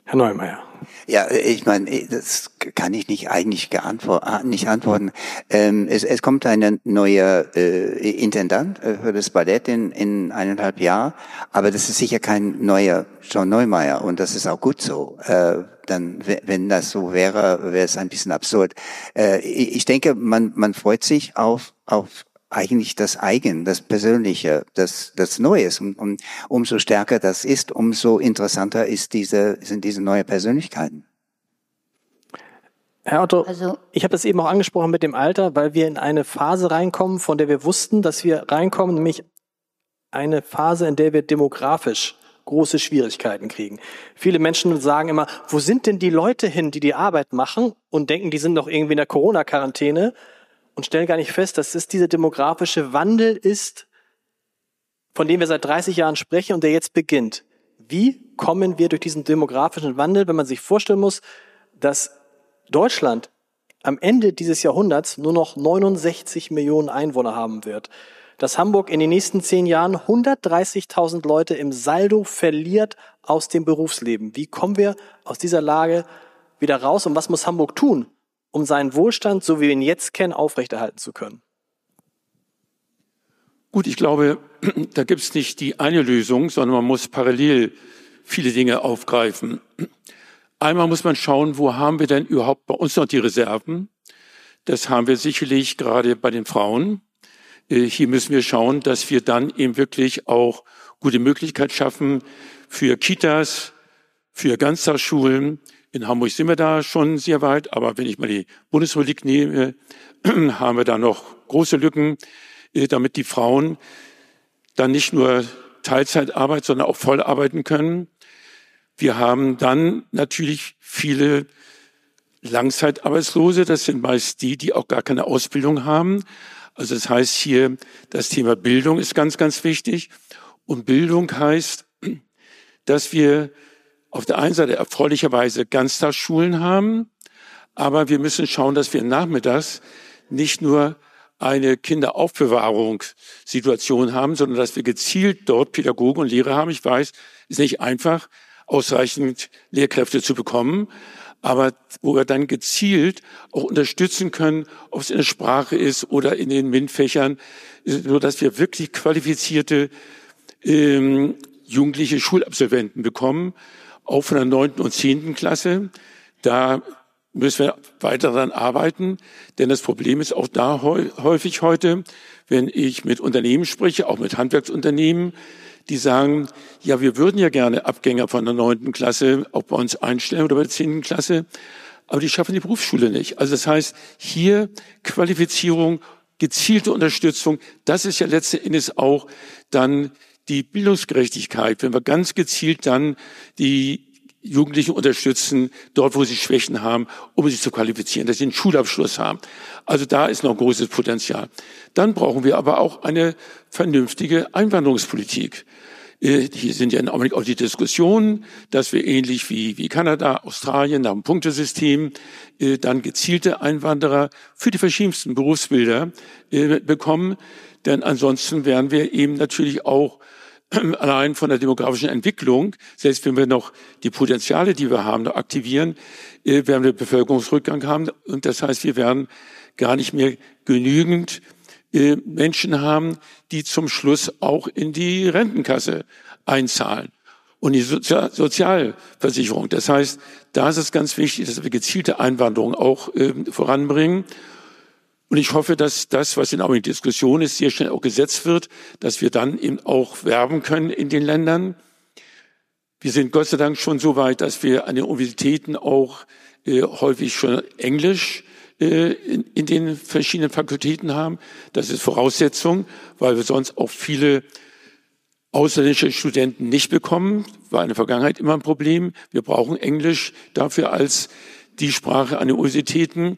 Herr Neumeier. Ja, ich meine, das kann ich nicht eigentlich ah, nicht antworten. Ähm, es, es kommt ein neuer äh, Intendant äh, für das Ballett in, in eineinhalb Jahren, aber das ist sicher kein neuer John Neumeier und das ist auch gut so. Äh, dann, wenn das so wäre, wäre es ein bisschen absurd. Äh, ich denke, man, man freut sich auf, auf eigentlich das Eigen, das Persönliche, das, das Neues. Und, und umso stärker das ist, umso interessanter ist diese, sind diese neue Persönlichkeiten. Herr Otto, also, ich habe das eben auch angesprochen mit dem Alter, weil wir in eine Phase reinkommen, von der wir wussten, dass wir reinkommen, nämlich eine Phase, in der wir demografisch große Schwierigkeiten kriegen. Viele Menschen sagen immer, wo sind denn die Leute hin, die die Arbeit machen und denken, die sind noch irgendwie in der Corona-Quarantäne und stellen gar nicht fest, dass es dieser demografische Wandel ist, von dem wir seit 30 Jahren sprechen und der jetzt beginnt. Wie kommen wir durch diesen demografischen Wandel, wenn man sich vorstellen muss, dass Deutschland am Ende dieses Jahrhunderts nur noch 69 Millionen Einwohner haben wird, dass Hamburg in den nächsten zehn Jahren 130.000 Leute im Saldo verliert aus dem Berufsleben. Wie kommen wir aus dieser Lage wieder raus und was muss Hamburg tun, um seinen Wohlstand, so wie wir ihn jetzt kennen, aufrechterhalten zu können? Gut, ich glaube, [clears throat] da gibt es nicht die eine Lösung, sondern man muss parallel viele Dinge aufgreifen. Einmal muss man schauen, wo haben wir denn überhaupt bei uns noch die Reserven? Das haben wir sicherlich gerade bei den Frauen. Äh, hier müssen wir schauen, dass wir dann eben wirklich auch gute Möglichkeit schaffen für Kitas, für Ganztagsschulen, in Hamburg sind wir da schon sehr weit, aber wenn ich mal die Bundesrepublik nehme, [clears throat] haben wir da noch große Lücken, äh, damit die Frauen dann nicht nur Teilzeitarbeit, sondern auch voll arbeiten können. Wir haben dann natürlich viele Langzeitarbeitslose. Das sind meist die, die auch gar keine Ausbildung haben. Also das heißt hier, das Thema Bildung ist ganz, ganz wichtig. Und Bildung heißt, [clears throat] dass wir auf der einen Seite erfreulicherweise Ganztagsschulen haben, aber wir müssen schauen, dass wir nachmittags nicht nur eine Kinderaufbewahrungssituation haben, sondern dass wir gezielt dort Pädagogen und Lehrer haben. Ich weiß, ist nicht einfach, ausreichend Lehrkräfte zu bekommen, aber wo wir dann gezielt auch unterstützen können, ob es in der Sprache ist oder in den MINT-Fächern, so dass wir wirklich qualifizierte ähm, jugendliche Schulabsolventen bekommen, auch von der neunten und zehnten Klasse. Da müssen wir weiter daran arbeiten, denn das Problem ist auch da häufig heute, wenn ich mit Unternehmen spreche, auch mit Handwerksunternehmen, die sagen, ja, wir würden ja gerne Abgänger von der neunten Klasse auch bei uns einstellen oder bei der zehnten Klasse, aber die schaffen die Berufsschule nicht. Also das heißt, hier Qualifizierung, gezielte Unterstützung, das ist ja letzten Endes auch dann die Bildungsgerechtigkeit, wenn wir ganz gezielt dann die Jugendlichen unterstützen, dort, wo sie Schwächen haben, um sie zu qualifizieren, dass sie einen Schulabschluss haben. Also da ist noch großes Potenzial. Dann brauchen wir aber auch eine vernünftige Einwanderungspolitik. Äh, hier sind ja im Augenblick auch die Diskussionen, dass wir ähnlich wie, wie Kanada, Australien nach dem Punktesystem äh, dann gezielte Einwanderer für die verschiedensten Berufsbilder äh, bekommen. Denn ansonsten werden wir eben natürlich auch [clears throat] allein von der demografischen Entwicklung, selbst wenn wir noch die Potenziale, die wir haben, noch aktivieren, äh, werden wir Bevölkerungsrückgang haben. Und das heißt, wir werden gar nicht mehr genügend äh, Menschen haben, die zum Schluss auch in die Rentenkasse einzahlen und die Sozialversicherung. Das heißt, da ist es ganz wichtig, dass wir gezielte Einwanderung auch äh, voranbringen. Und ich hoffe, dass das, was in der Diskussion ist, sehr schnell auch gesetzt wird, dass wir dann eben auch werben können in den Ländern. Wir sind Gott sei Dank schon so weit, dass wir an den Universitäten auch äh, häufig schon Englisch äh, in, in den verschiedenen Fakultäten haben. Das ist Voraussetzung, weil wir sonst auch viele ausländische Studenten nicht bekommen. War in der Vergangenheit immer ein Problem. Wir brauchen Englisch dafür als die Sprache an den Universitäten.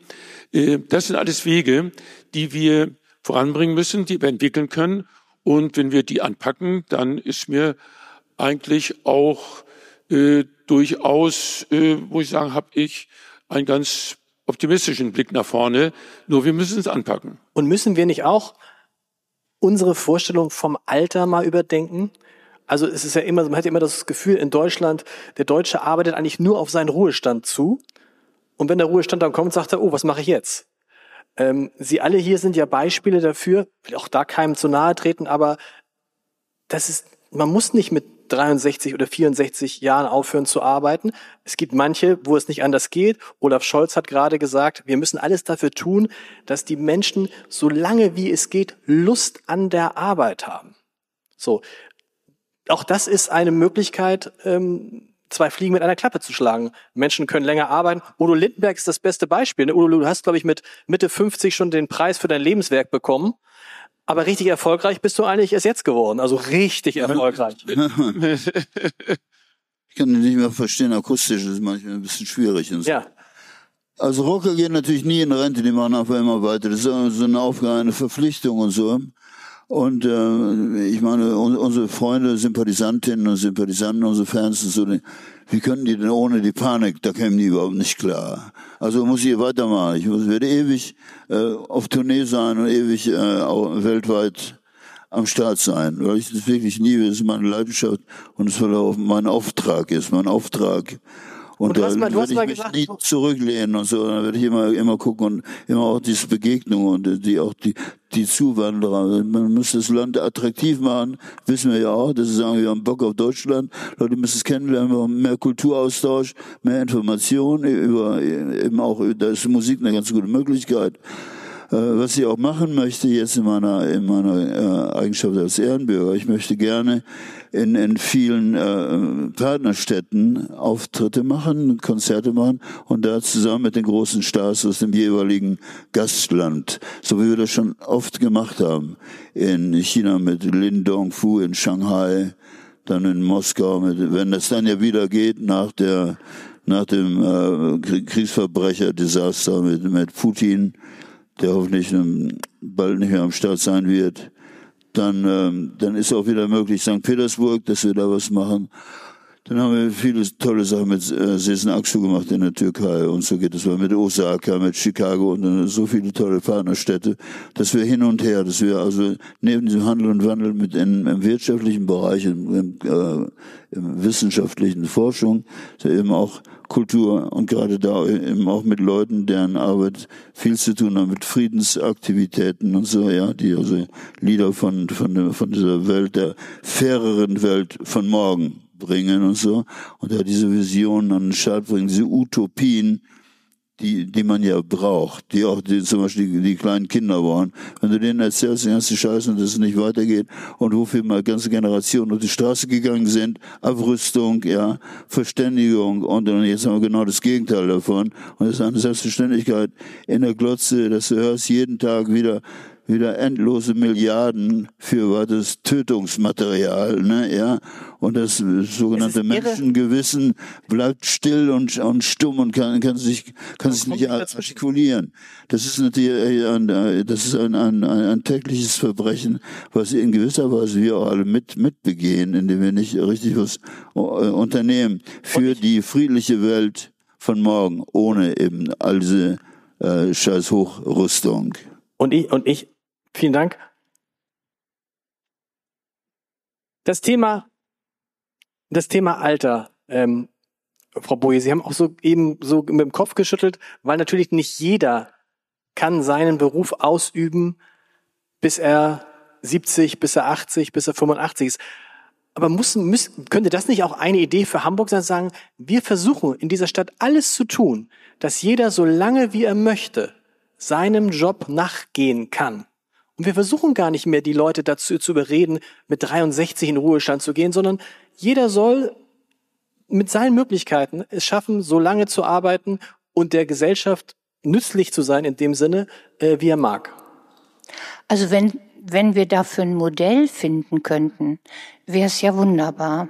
Äh, das sind alles Wege, die wir voranbringen müssen, die wir entwickeln können. Und wenn wir die anpacken, dann ist mir eigentlich auch äh, durchaus, äh, wo ich sagen, habe ich einen ganz optimistischen Blick nach vorne. Nur wir müssen es anpacken. Und müssen wir nicht auch unsere Vorstellung vom Alter mal überdenken? Also es ist ja immer, man hat ja immer das Gefühl in Deutschland, der Deutsche arbeitet eigentlich nur auf seinen Ruhestand zu. Und wenn der Ruhestand dann kommt, sagt er, oh, was mache ich jetzt? Ähm, Sie alle hier sind ja Beispiele dafür, will auch da keinem zu nahe treten, aber das ist, man muss nicht mit 63 oder 64 Jahren aufhören zu arbeiten. Es gibt manche, wo es nicht anders geht. Olaf Scholz hat gerade gesagt, wir müssen alles dafür tun, dass die Menschen so lange wie es geht Lust an der Arbeit haben. So, auch das ist eine Möglichkeit, ähm, zwei Fliegen mit einer Klappe zu schlagen. Menschen können länger arbeiten. Udo Lindenberg ist das beste Beispiel. Ne? Udo, du hast, glaube ich, mit Mitte 50 schon den Preis für dein Lebenswerk bekommen. Aber richtig erfolgreich bist du eigentlich erst jetzt geworden. Also richtig erfolgreich. [laughs] ich kann ihn nicht mehr verstehen. Akustisch ist manchmal ein bisschen schwierig. Und so. Ja. Also Rocker gehen natürlich nie in Rente, die machen einfach immer weiter. Das ist so eine Aufgabe, eine Verpflichtung und so. Und äh, ich meine, unsere Freunde, Sympathisantinnen und Sympathisanten, unsere Fans und so, wie können die denn ohne die Panik, da kämen die überhaupt nicht klar. Also muss ich weitermachen. Ich muss, werde ewig äh, auf Tournee sein und ewig äh, weltweit am Start sein, weil ich das wirklich liebe. Das ist meine Leidenschaft und es auch mein Auftrag ist, mein Auftrag. Und, und da mal, würde ich mich gesagt, nie zurücklehnen und so. Dann werde ich immer, immer gucken und immer auch diese Begegnung und die auch die, die Zuwanderer. Man muss das Land attraktiv machen, wissen wir ja auch. Das ist sagen, wir haben Bock auf Deutschland. Leute müssen es kennenlernen, wir haben mehr Kulturaustausch, mehr Information über, eben auch, da ist Musik eine ganz gute Möglichkeit. Äh, was ich auch machen möchte jetzt in meiner, in meiner äh, Eigenschaft als Ehrenbürger. Ich möchte gerne in, in vielen äh, Partnerstädten Auftritte machen, Konzerte machen und da zusammen mit den großen Stars aus dem jeweiligen Gastland, so wie wir das schon oft gemacht haben. In China mit Lin Dongfu, in Shanghai, dann in Moskau, mit, wenn das dann ja wieder geht nach der nach dem äh, Kriegsverbrecher-Desaster mit, mit Putin, der hoffentlich bald nicht mehr am Start sein wird, dann, ähm, dann ist auch wieder möglich St. Petersburg, dass wir da was machen. Dann haben wir viele tolle Sachen mit äh, Sesen Aksu gemacht in der Türkei und so geht es mal mit Osaka, mit Chicago und äh, so viele tolle Partnerstädte, dass wir hin und her, dass wir also neben diesem Handel und Wandel mit in, im wirtschaftlichen Bereich, im, im, äh, im wissenschaftlichen Forschung, eben auch Kultur und gerade da eben auch mit Leuten, deren Arbeit viel zu tun hat mit Friedensaktivitäten und so, ja, die also Lieder von, von, von dieser Welt, der faireren Welt von morgen bringen und so. Und er diese Visionen an den Start bringen, diese Utopien, die, die man ja braucht, die auch die, zum Beispiel die, die kleinen Kinder waren. Wenn du denen erzählst, die ganze Scheiße dass es nicht weitergeht und wofür mal ganze Generationen auf die Straße gegangen sind, Abrüstung, ja, Verständigung und, und jetzt haben wir genau das Gegenteil davon. Und es ist eine Selbstverständlichkeit in der Glotze, dass du hörst jeden Tag wieder wieder endlose Milliarden für was das Tötungsmaterial, ne, ja. Und das sogenannte Menschengewissen bleibt still und, und stumm und kann, kann sich, kann sich nicht artikulieren. Das ist natürlich ein, das ist ein, ein, ein, tägliches Verbrechen, was in gewisser Weise wir auch alle mit, mitbegehen, indem wir nicht richtig was äh, unternehmen für die friedliche Welt von morgen, ohne eben all diese äh, scheiß Hochrüstung. Und ich, und ich Vielen Dank. Das Thema, das Thema Alter, ähm, Frau Boje, Sie haben auch so eben so mit dem Kopf geschüttelt, weil natürlich nicht jeder kann seinen Beruf ausüben, bis er 70, bis er 80, bis er 85 ist. Aber muss, muss, könnte das nicht auch eine Idee für Hamburg sein, sagen, wir versuchen in dieser Stadt alles zu tun, dass jeder so lange wie er möchte seinem Job nachgehen kann. Und wir versuchen gar nicht mehr, die Leute dazu zu überreden, mit 63 in Ruhestand zu gehen, sondern jeder soll mit seinen Möglichkeiten es schaffen, so lange zu arbeiten und der Gesellschaft nützlich zu sein in dem Sinne, äh, wie er mag. Also wenn, wenn wir dafür ein Modell finden könnten, wäre es ja wunderbar.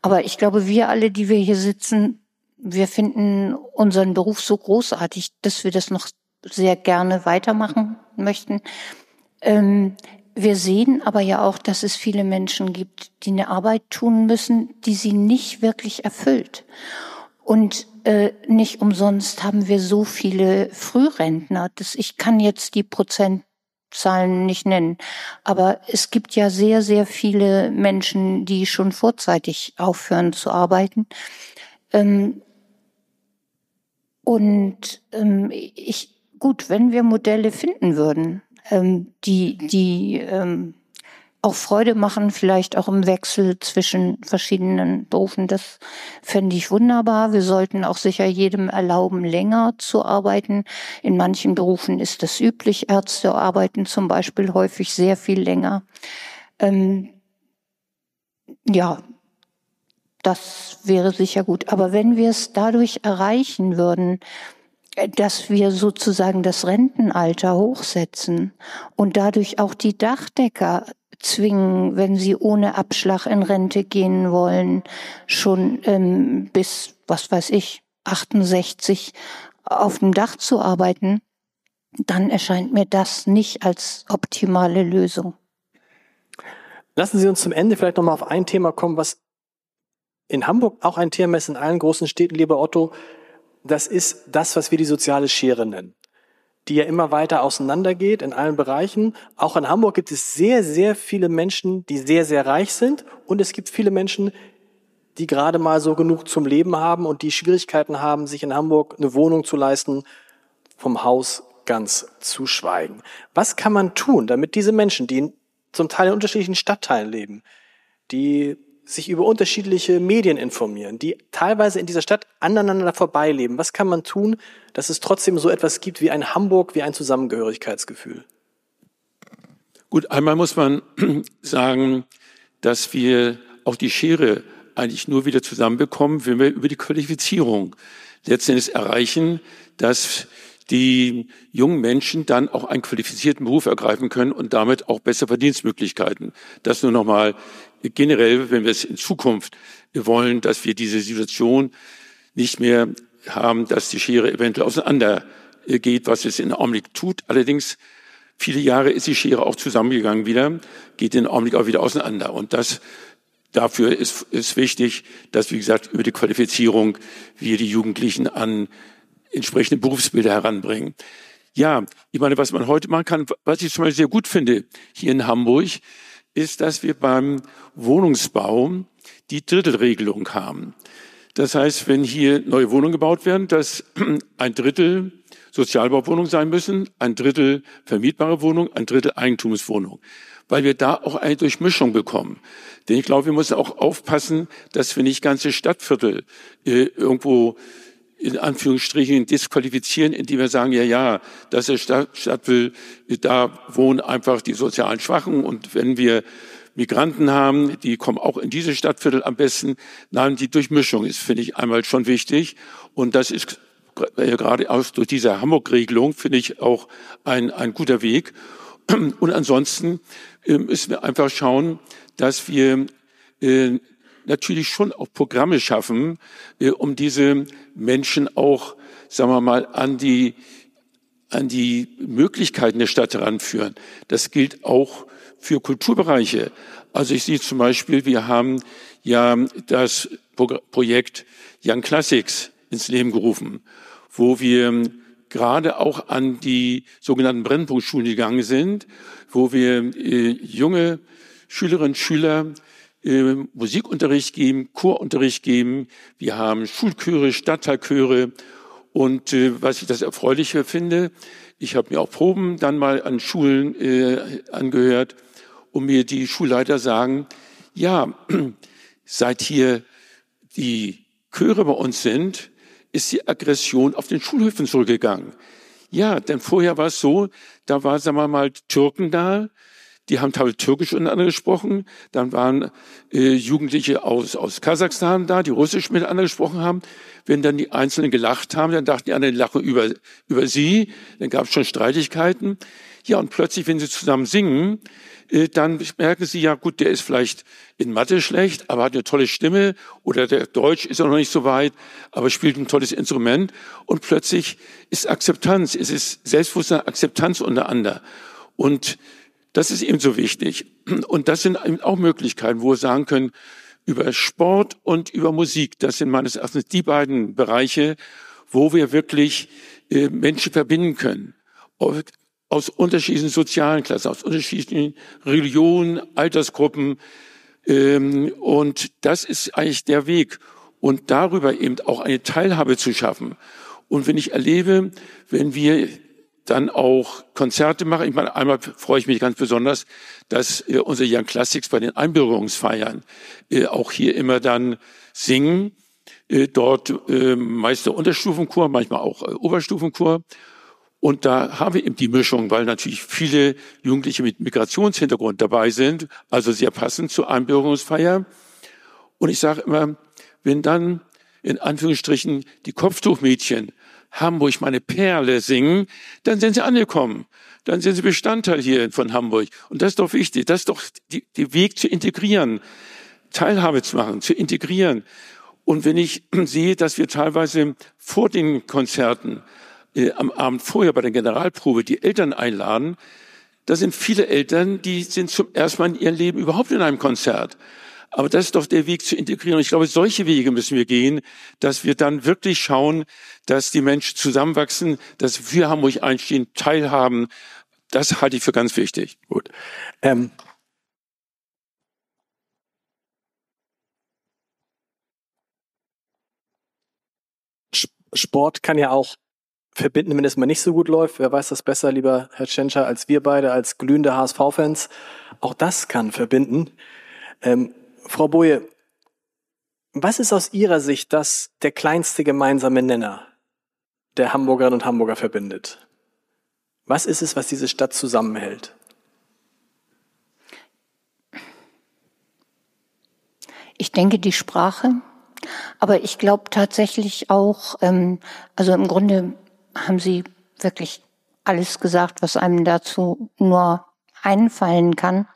Aber ich glaube, wir alle, die wir hier sitzen, wir finden unseren Beruf so großartig, dass wir das noch sehr gerne weitermachen möchten. Ähm, wir sehen aber ja auch, dass es viele Menschen gibt, die eine Arbeit tun müssen, die sie nicht wirklich erfüllt. Und äh, nicht umsonst haben wir so viele Frührentner. Das, ich kann jetzt die Prozentzahlen nicht nennen, aber es gibt ja sehr, sehr viele Menschen, die schon vorzeitig aufhören zu arbeiten. Ähm, und ähm, ich, gut, wenn wir Modelle finden würden, ähm, die, die ähm, auch Freude machen, vielleicht auch im Wechsel zwischen verschiedenen Berufen. Das fände ich wunderbar. Wir sollten auch sicher jedem erlauben, länger zu arbeiten. In manchen Berufen ist das üblich. Ärzte arbeiten zum Beispiel häufig sehr viel länger. Ähm, ja, das wäre sicher gut. Aber wenn wir es dadurch erreichen würden, dass wir sozusagen das Rentenalter hochsetzen und dadurch auch die Dachdecker zwingen, wenn sie ohne Abschlag in Rente gehen wollen, schon ähm, bis, was weiß ich, 68 auf dem Dach zu arbeiten, dann erscheint mir das nicht als optimale Lösung. Lassen Sie uns zum Ende vielleicht nochmal auf ein Thema kommen, was in Hamburg auch ein Thema ist, in allen großen Städten, lieber Otto. Das ist das, was wir die soziale Schere nennen die ja immer weiter auseinandergeht in allen Bereichen. Auch in Hamburg gibt es sehr, sehr viele Menschen, die sehr, sehr reich sind. Und es gibt viele Menschen, die gerade mal so genug zum Leben haben und die Schwierigkeiten haben, sich in Hamburg eine Wohnung zu leisten, vom Haus ganz zu schweigen. Was kann man tun, damit diese Menschen, die zum Teil in unterschiedlichen Stadtteilen leben, die sich über unterschiedliche Medien informieren, die teilweise in dieser Stadt aneinander vorbeileben. Was kann man tun, dass es trotzdem so etwas gibt wie ein Hamburg, wie ein Zusammengehörigkeitsgefühl? Gut, einmal muss man [clears throat] sagen, dass wir auch die Schere eigentlich nur wieder zusammenbekommen, wenn wir über die Qualifizierung letztendlich erreichen, dass die jungen Menschen dann auch einen qualifizierten Beruf ergreifen können und damit auch bessere Verdienstmöglichkeiten. Das nur nochmal generell, wenn wir es in Zukunft wollen, dass wir diese Situation nicht mehr haben, dass die Schere eventuell auseinander geht, was es in Augenblick tut. Allerdings, viele Jahre ist die Schere auch zusammengegangen wieder, geht in Augenblick auch wieder auseinander. Und das dafür ist, ist wichtig, dass, wie gesagt, über die Qualifizierung wir die Jugendlichen an entsprechende Berufsbilder heranbringen. Ja, ich meine, was man heute machen kann, was ich zum Beispiel sehr gut finde hier in Hamburg, ist, dass wir beim Wohnungsbau die Drittelregelung haben. Das heißt, wenn hier neue Wohnungen gebaut werden, dass [clears throat] ein Drittel Sozialbauwohnungen sein müssen, ein Drittel vermietbare Wohnung, ein Drittel Eigentumswohnung, weil wir da auch eine Durchmischung bekommen. Denn ich glaube, wir müssen auch aufpassen, dass wir nicht ganze Stadtviertel äh, irgendwo in Anführungsstrichen disqualifizieren, indem wir sagen, ja, ja, dass der Stadt, Stadt will, da wohnen einfach die sozialen Schwachen und wenn wir Migranten haben, die kommen auch in diese Stadtviertel am besten. Nein, die Durchmischung ist, finde ich, einmal schon wichtig und das ist gerade aus durch diese Hamburg-Regelung, finde ich, auch ein, ein guter Weg. Und ansonsten äh, müssen wir einfach schauen, dass wir äh, natürlich schon auch Programme schaffen, äh, um diese Menschen auch, sagen wir mal, an die, an die Möglichkeiten der Stadt heranführen. Das gilt auch für Kulturbereiche. Also ich sehe zum Beispiel, wir haben ja das Projekt Young Classics ins Leben gerufen, wo wir gerade auch an die sogenannten Brennpunktschulen gegangen sind, wo wir äh, junge Schülerinnen und Schüler Musikunterricht geben, Chorunterricht geben. Wir haben Schulchöre, Stadtteilchöre. Und äh, was ich das Erfreuliche finde, ich habe mir auch Proben dann mal an Schulen äh, angehört und mir die Schulleiter sagen, ja, [clears throat] seit hier die Chöre bei uns sind, ist die Aggression auf den Schulhöfen zurückgegangen. Ja, denn vorher war es so, da war, sagen wir mal, Türken da, die haben teilweise Türkisch untereinander gesprochen. Dann waren äh, Jugendliche aus, aus Kasachstan da, die Russisch miteinander gesprochen haben. Wenn dann die Einzelnen gelacht haben, dann dachten die anderen, lachen über, über sie. Dann gab es schon Streitigkeiten. Ja, und plötzlich, wenn sie zusammen singen, äh, dann merken sie, ja gut, der ist vielleicht in Mathe schlecht, aber hat eine tolle Stimme oder der Deutsch ist auch noch nicht so weit, aber spielt ein tolles Instrument und plötzlich ist Akzeptanz, es ist Selbstbewusstsein, Akzeptanz untereinander. Und das ist eben so wichtig. Und das sind auch Möglichkeiten, wo wir sagen können, über Sport und über Musik, das sind meines Erachtens die beiden Bereiche, wo wir wirklich äh, Menschen verbinden können aus unterschiedlichen sozialen Klassen, aus unterschiedlichen Religionen, Altersgruppen. Ähm, und das ist eigentlich der Weg. Und darüber eben auch eine Teilhabe zu schaffen. Und wenn ich erlebe, wenn wir dann auch Konzerte machen, ich meine, einmal freue ich mich ganz besonders, dass äh, unsere Young Classics bei den Einbürgerungsfeiern äh, auch hier immer dann singen. Äh, dort äh, meist der Unterstufenchor, manchmal auch äh, Oberstufenchor. Und da haben wir eben die Mischung, weil natürlich viele Jugendliche mit Migrationshintergrund dabei sind, also sehr passend zur Einbürgerungsfeier. Und ich sage immer, wenn dann in Anführungsstrichen die Kopftuchmädchen Hamburg meine Perle singen, dann sind sie angekommen. Dann sind sie Bestandteil hier von Hamburg. Und das ist doch wichtig. Das ist doch die, die Weg zu integrieren, Teilhabe zu machen, zu integrieren. Und wenn ich [clears throat] sehe, dass wir teilweise vor den Konzerten äh, am Abend vorher bei der Generalprobe die Eltern einladen, da sind viele Eltern, die sind zum ersten Mal in ihrem Leben überhaupt in einem Konzert. Aber das ist doch der Weg zu integrieren. Und ich glaube, solche Wege müssen wir gehen, dass wir dann wirklich schauen, dass die Menschen zusammenwachsen, dass wir Hamburg einstehen, teilhaben. Das halte ich für ganz wichtig. Gut. Ähm Sport kann ja auch verbinden, wenn es mal nicht so gut läuft. Wer weiß das besser, lieber Herr Tschentscher, als wir beide, als glühende HSV-Fans. Auch das kann verbinden. Ähm, Frau Boje, was ist aus Ihrer Sicht das der kleinste gemeinsame Nenner, der Hamburgerinnen und Hamburger verbindet? Was ist es, was diese Stadt zusammenhält? Ich denke, die Sprache. Aber ich glaube tatsächlich auch, ähm, also im Grunde haben Sie wirklich alles gesagt, was einem dazu nur einfallen kann.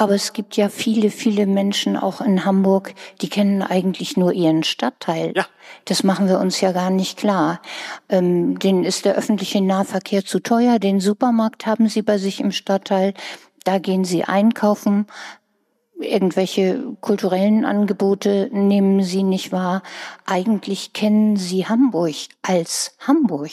Aber es gibt ja viele, viele Menschen auch in Hamburg, die kennen eigentlich nur ihren Stadtteil. Ja. Das machen wir uns ja gar nicht klar. Ähm, denen ist der öffentliche Nahverkehr zu teuer. Den Supermarkt haben sie bei sich im Stadtteil. Da gehen sie einkaufen irgendwelche kulturellen Angebote nehmen sie nicht wahr. Eigentlich kennen sie Hamburg als Hamburg.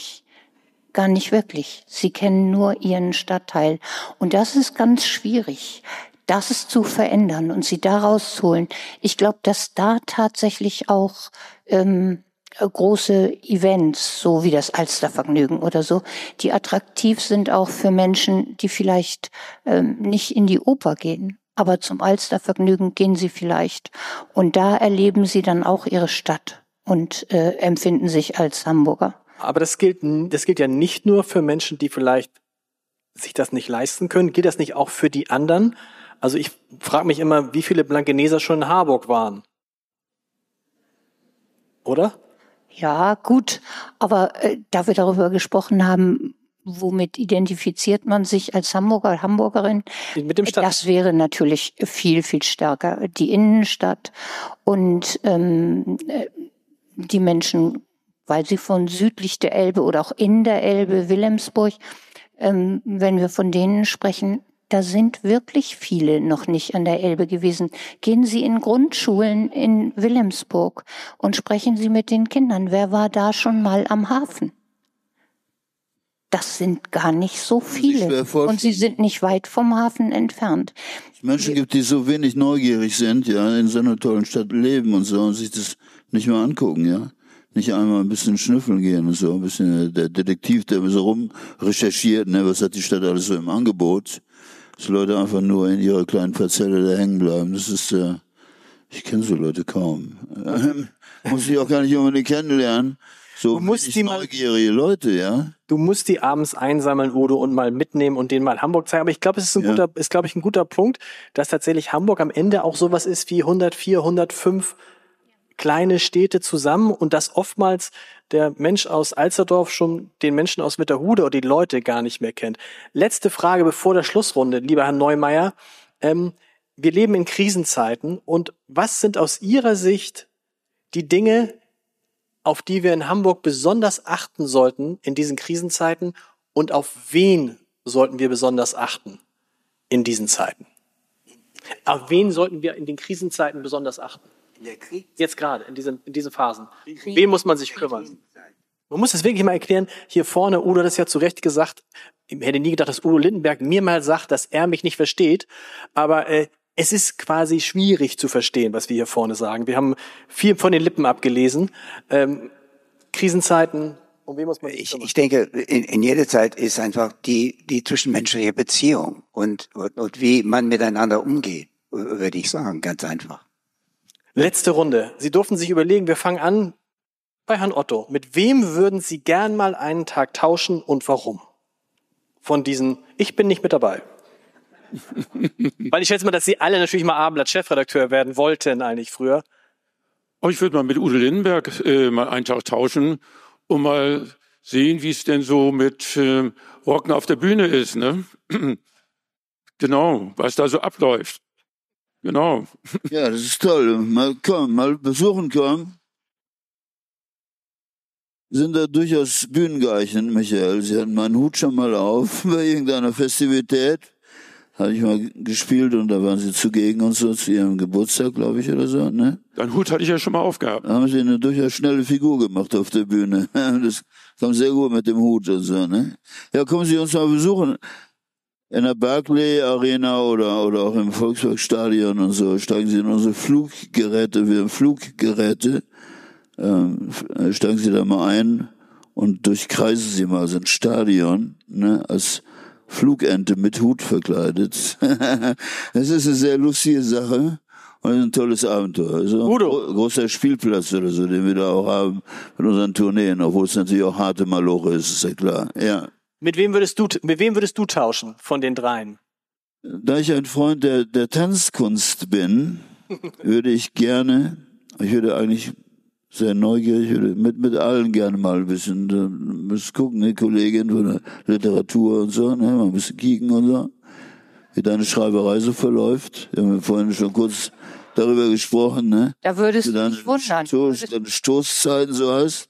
Gar nicht wirklich. Sie kennen nur ihren Stadtteil. Und das ist ganz schwierig, das zu verändern und sie da rauszuholen. Ich glaube, dass da tatsächlich auch ähm, große Events, so wie das Alstervergnügen oder so, die attraktiv sind auch für Menschen, die vielleicht ähm, nicht in die Oper gehen aber zum Alstervergnügen gehen sie vielleicht. Und da erleben sie dann auch ihre Stadt und äh, empfinden sich als Hamburger. Aber das gilt, das gilt ja nicht nur für Menschen, die vielleicht sich das nicht leisten können. Gilt das nicht auch für die anderen? Also ich frage mich immer, wie viele Blankeneser schon in Harburg waren. Oder? Ja, gut. Aber äh, da wir darüber gesprochen haben, womit identifiziert man sich als Hamburger, Hamburgerin? Mit dem Stadt. Das wäre natürlich viel, viel stärker. Die Innenstadt und ähm, äh, die Menschen, weil sie von südlich der Elbe oder auch in der Elbe, Wilhelmsburg, ähm, wenn wir von denen sprechen, da sind wirklich viele noch nicht an der Elbe gewesen. Gehen Sie in Grundschulen in Wilhelmsburg und sprechen Sie mit den Kindern. Wer war da schon mal am Hafen? das sind gar nicht so viele. Und sie sind nicht weit vom Hafen entfernt. Es Menschen gibt, die so wenig neugierig sind, ja, in so einer tollen Stadt leben und so und sich das nicht mal angucken, ja. Nicht einmal ein bisschen schnüffeln gehen und so, ein bisschen der Detektiv, der so rum recherchiert, ne, was hat die Stadt alles so im Angebot. Dass Leute einfach nur in ihrer kleinen Parzelle da hängen bleiben. Das ist, äh, ich kenne so Leute kaum. Muss ich auch gar nicht unbedingt kennenlernen. So du musst die mal, neugierige Leute, ja. Du musst die abends einsammeln, Udo, und mal mitnehmen und denen mal Hamburg zeigen. Aber ich glaube, es ist ein ja. guter, ist glaube ich ein guter Punkt, dass tatsächlich Hamburg am Ende auch sowas ist wie 104, 105 kleine Städte zusammen und dass oftmals der Mensch aus Alsterdorf schon den Menschen aus Witterhude oder die Leute gar nicht mehr kennt. Letzte Frage bevor der Schlussrunde, lieber Herr Neumeier. Ähm, wir leben in Krisenzeiten und was sind aus Ihrer Sicht die Dinge, auf die wir in Hamburg besonders achten sollten in diesen Krisenzeiten und auf wen sollten wir besonders achten in diesen Zeiten? Auf wen sollten wir in den Krisenzeiten besonders achten? Jetzt gerade, in diesen, in diesen Phasen. Wen muss man sich kümmern? Man muss das wirklich mal erklären. Hier vorne, Udo hat es ja zu Recht gesagt. Ich hätte nie gedacht, dass Udo Lindenberg mir mal sagt, dass er mich nicht versteht. Aber äh, es ist quasi schwierig zu verstehen, was wir hier vorne sagen. Wir haben viel von den Lippen abgelesen. Ähm, Krisenzeiten, um wen muss man Ich, ich denke, in, in jeder Zeit ist einfach die, die zwischenmenschliche Beziehung und, und, und wie man miteinander umgeht, würde ich sagen, ganz einfach. Letzte Runde. Sie durften sich überlegen, wir fangen an bei Herrn Otto. Mit wem würden Sie gern mal einen Tag tauschen und warum? Von diesen, ich bin nicht mit dabei. [laughs] Weil ich schätze mal, dass Sie alle natürlich mal Abendblatt-Chefredakteur werden wollten eigentlich früher. Aber ich würde mal mit Udo Lindenberg äh, mal einen Tag tauschen und mal sehen, wie es denn so mit äh, Rocken auf der Bühne ist. Ne? [clears throat] genau, was da so abläuft. Genau. Ja, das ist toll. Mal kommen, mal besuchen kommen. Sind da durchaus Bühnengeichen, Michael. Sie hatten meinen Hut schon mal auf [laughs] bei irgendeiner Festivität. Habe ich mal gespielt und da waren sie zugegen und so zu ihrem Geburtstag, glaube ich, oder so, ne? Deinen Hut hatte ich ja schon mal aufgehabt. Da haben sie eine durchaus schnelle Figur gemacht auf der Bühne. [laughs] Das kam sehr gut mit dem Hut und so, ne? Ja, kommen Sie uns mal besuchen. In der Barclay Arena oder, oder auch im Volkswagenstadion und so steigen Sie in unsere Fluggeräte, wir haben Fluggeräte, ähm, f- steigen Sie da mal ein und durchkreisen Sie mal so ein Stadion, ne, als Flugente mit Hut verkleidet. [laughs] das ist eine sehr lustige Sache. Und ein tolles Abenteuer. Also Udo. gro- großer Spielplatz oder so, den wir da auch haben mit unseren Tourneen, obwohl es natürlich auch harte Maloche ist, ist ja klar. Ja. Mit wem würdest du, mit wem würdest du tauschen von den dreien? Da ich ein Freund der, der Tanzkunst bin, würde ich gerne, ich würde eigentlich sehr neugierig, würde mit, mit allen gerne mal ein bisschen, da muss gucken, eine Kollegin von der Literatur und so, ne, mal ein bisschen kicken und so, wie deine Schreiberei so verläuft. Wir haben ja vorhin schon kurz darüber gesprochen, ne? Da würdest du dich wundern. Stoß, deine Stoßzeiten so hast.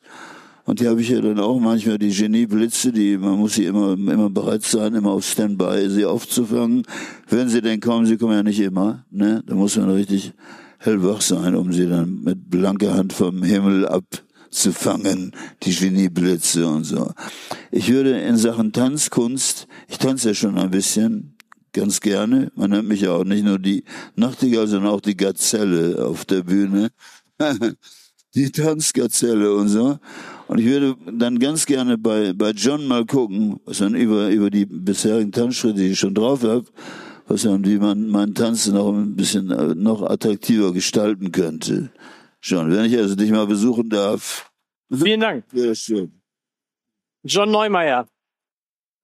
Und die habe ich ja dann auch manchmal, die Genieblitze, die, man muss sie immer, immer bereit sein, immer auf Standby, sie aufzufangen. Wenn sie denn kommen, sie kommen ja nicht immer, ne? Da muss man richtig hellwach sein, um sie dann mit blanker Hand vom Himmel abzufangen, die Genieblitze und so. Ich würde in Sachen Tanzkunst, ich tanze ja schon ein bisschen, ganz gerne. Man nennt mich ja auch nicht nur die Nachtigall, sondern auch die Gazelle auf der Bühne. [laughs] die Tanzgazelle und so. Und ich würde dann ganz gerne bei, bei John mal gucken, was dann über, über die bisherigen Tanzschritte, die ich schon drauf habe, was dann, wie man meinen Tanz noch ein bisschen äh, noch attraktiver gestalten könnte. John, wenn ich also dich mal besuchen darf, Vielen Dank. das schön. John Neumeier.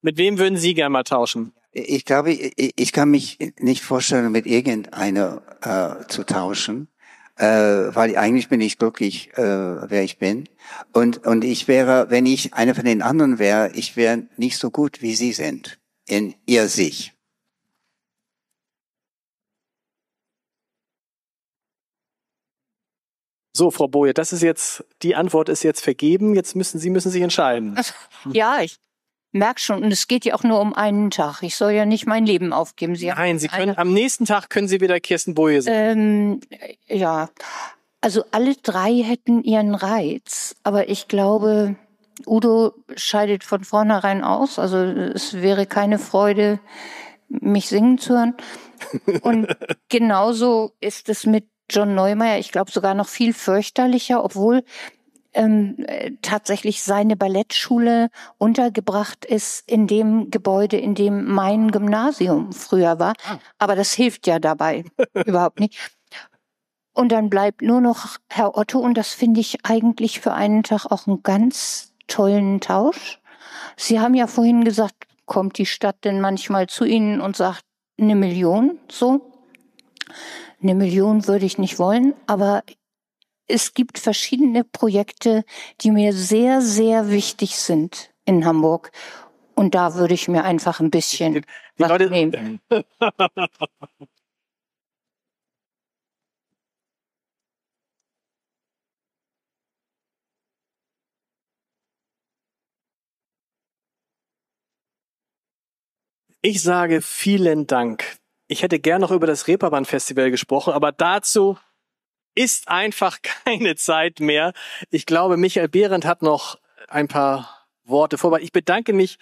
Mit wem würden Sie gerne mal tauschen? Ich glaube, ich, ich kann mich nicht vorstellen, mit irgendeiner äh, zu tauschen, äh, weil eigentlich bin ich glücklich, äh, wer ich bin. Und, und ich wäre, wenn ich einer von den anderen wäre, ich wäre nicht so gut, wie Sie sind in ihr sich. So, Frau Boje, das ist jetzt, die Antwort ist jetzt vergeben. Jetzt müssen Sie müssen sich entscheiden. [laughs] Ja, ich merke schon, und es geht ja auch nur um einen Tag. Ich soll ja nicht mein Leben aufgeben. Sie Nein, Sie können, eine- am nächsten Tag können Sie wieder Kirsten Boje sein. Ähm, ja, also alle drei hätten ihren Reiz, aber ich glaube, Udo scheidet von vornherein aus. Also es wäre keine Freude, mich singen zu hören. Und [laughs] genauso ist es mit John Neumeier, ich glaube sogar noch viel fürchterlicher, obwohl ähm, äh, tatsächlich seine Ballettschule untergebracht ist in dem Gebäude, in dem mein Gymnasium früher war. Aber das hilft ja dabei [laughs] überhaupt nicht. Und dann bleibt nur noch Herr Otto und das finde ich eigentlich für einen Tag auch einen ganz tollen Tausch. Sie haben ja vorhin gesagt, kommt die Stadt denn manchmal zu Ihnen und sagt eine Million so? Eine Million würde ich nicht wollen, aber es gibt verschiedene Projekte, die mir sehr, sehr wichtig sind in Hamburg. Und da würde ich mir einfach ein bisschen Die was Leute- nehmen. Ich sage vielen Dank. Ich hätte gern noch über das Reeperbahn Festival gesprochen, aber dazu ist einfach [laughs] keine Zeit mehr. Ich glaube, Michael Behrendt hat noch ein paar Worte vorbei. Ich bedanke mich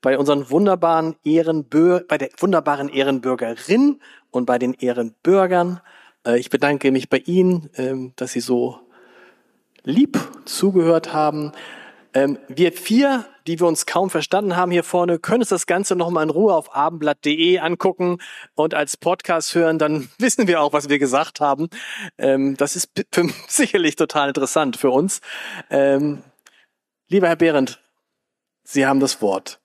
bei unseren wunderbaren Ehrenbürger, bei der wunderbaren Ehrenbürgerin und bei den Ehrenbürgern. Äh, Ich bedanke mich bei Ihnen, ähm, dass Sie so lieb zugehört haben. Ähm, wir vier, die wir uns kaum verstanden haben hier vorne, können uns das Ganze nochmal in Ruhe auf abendblatt.de angucken und als Podcast hören, dann [laughs] wissen wir auch, was wir gesagt haben. Ähm, das ist [laughs] sicherlich total interessant für uns. Ähm, lieber Herr Behrendt, Sie haben das Wort.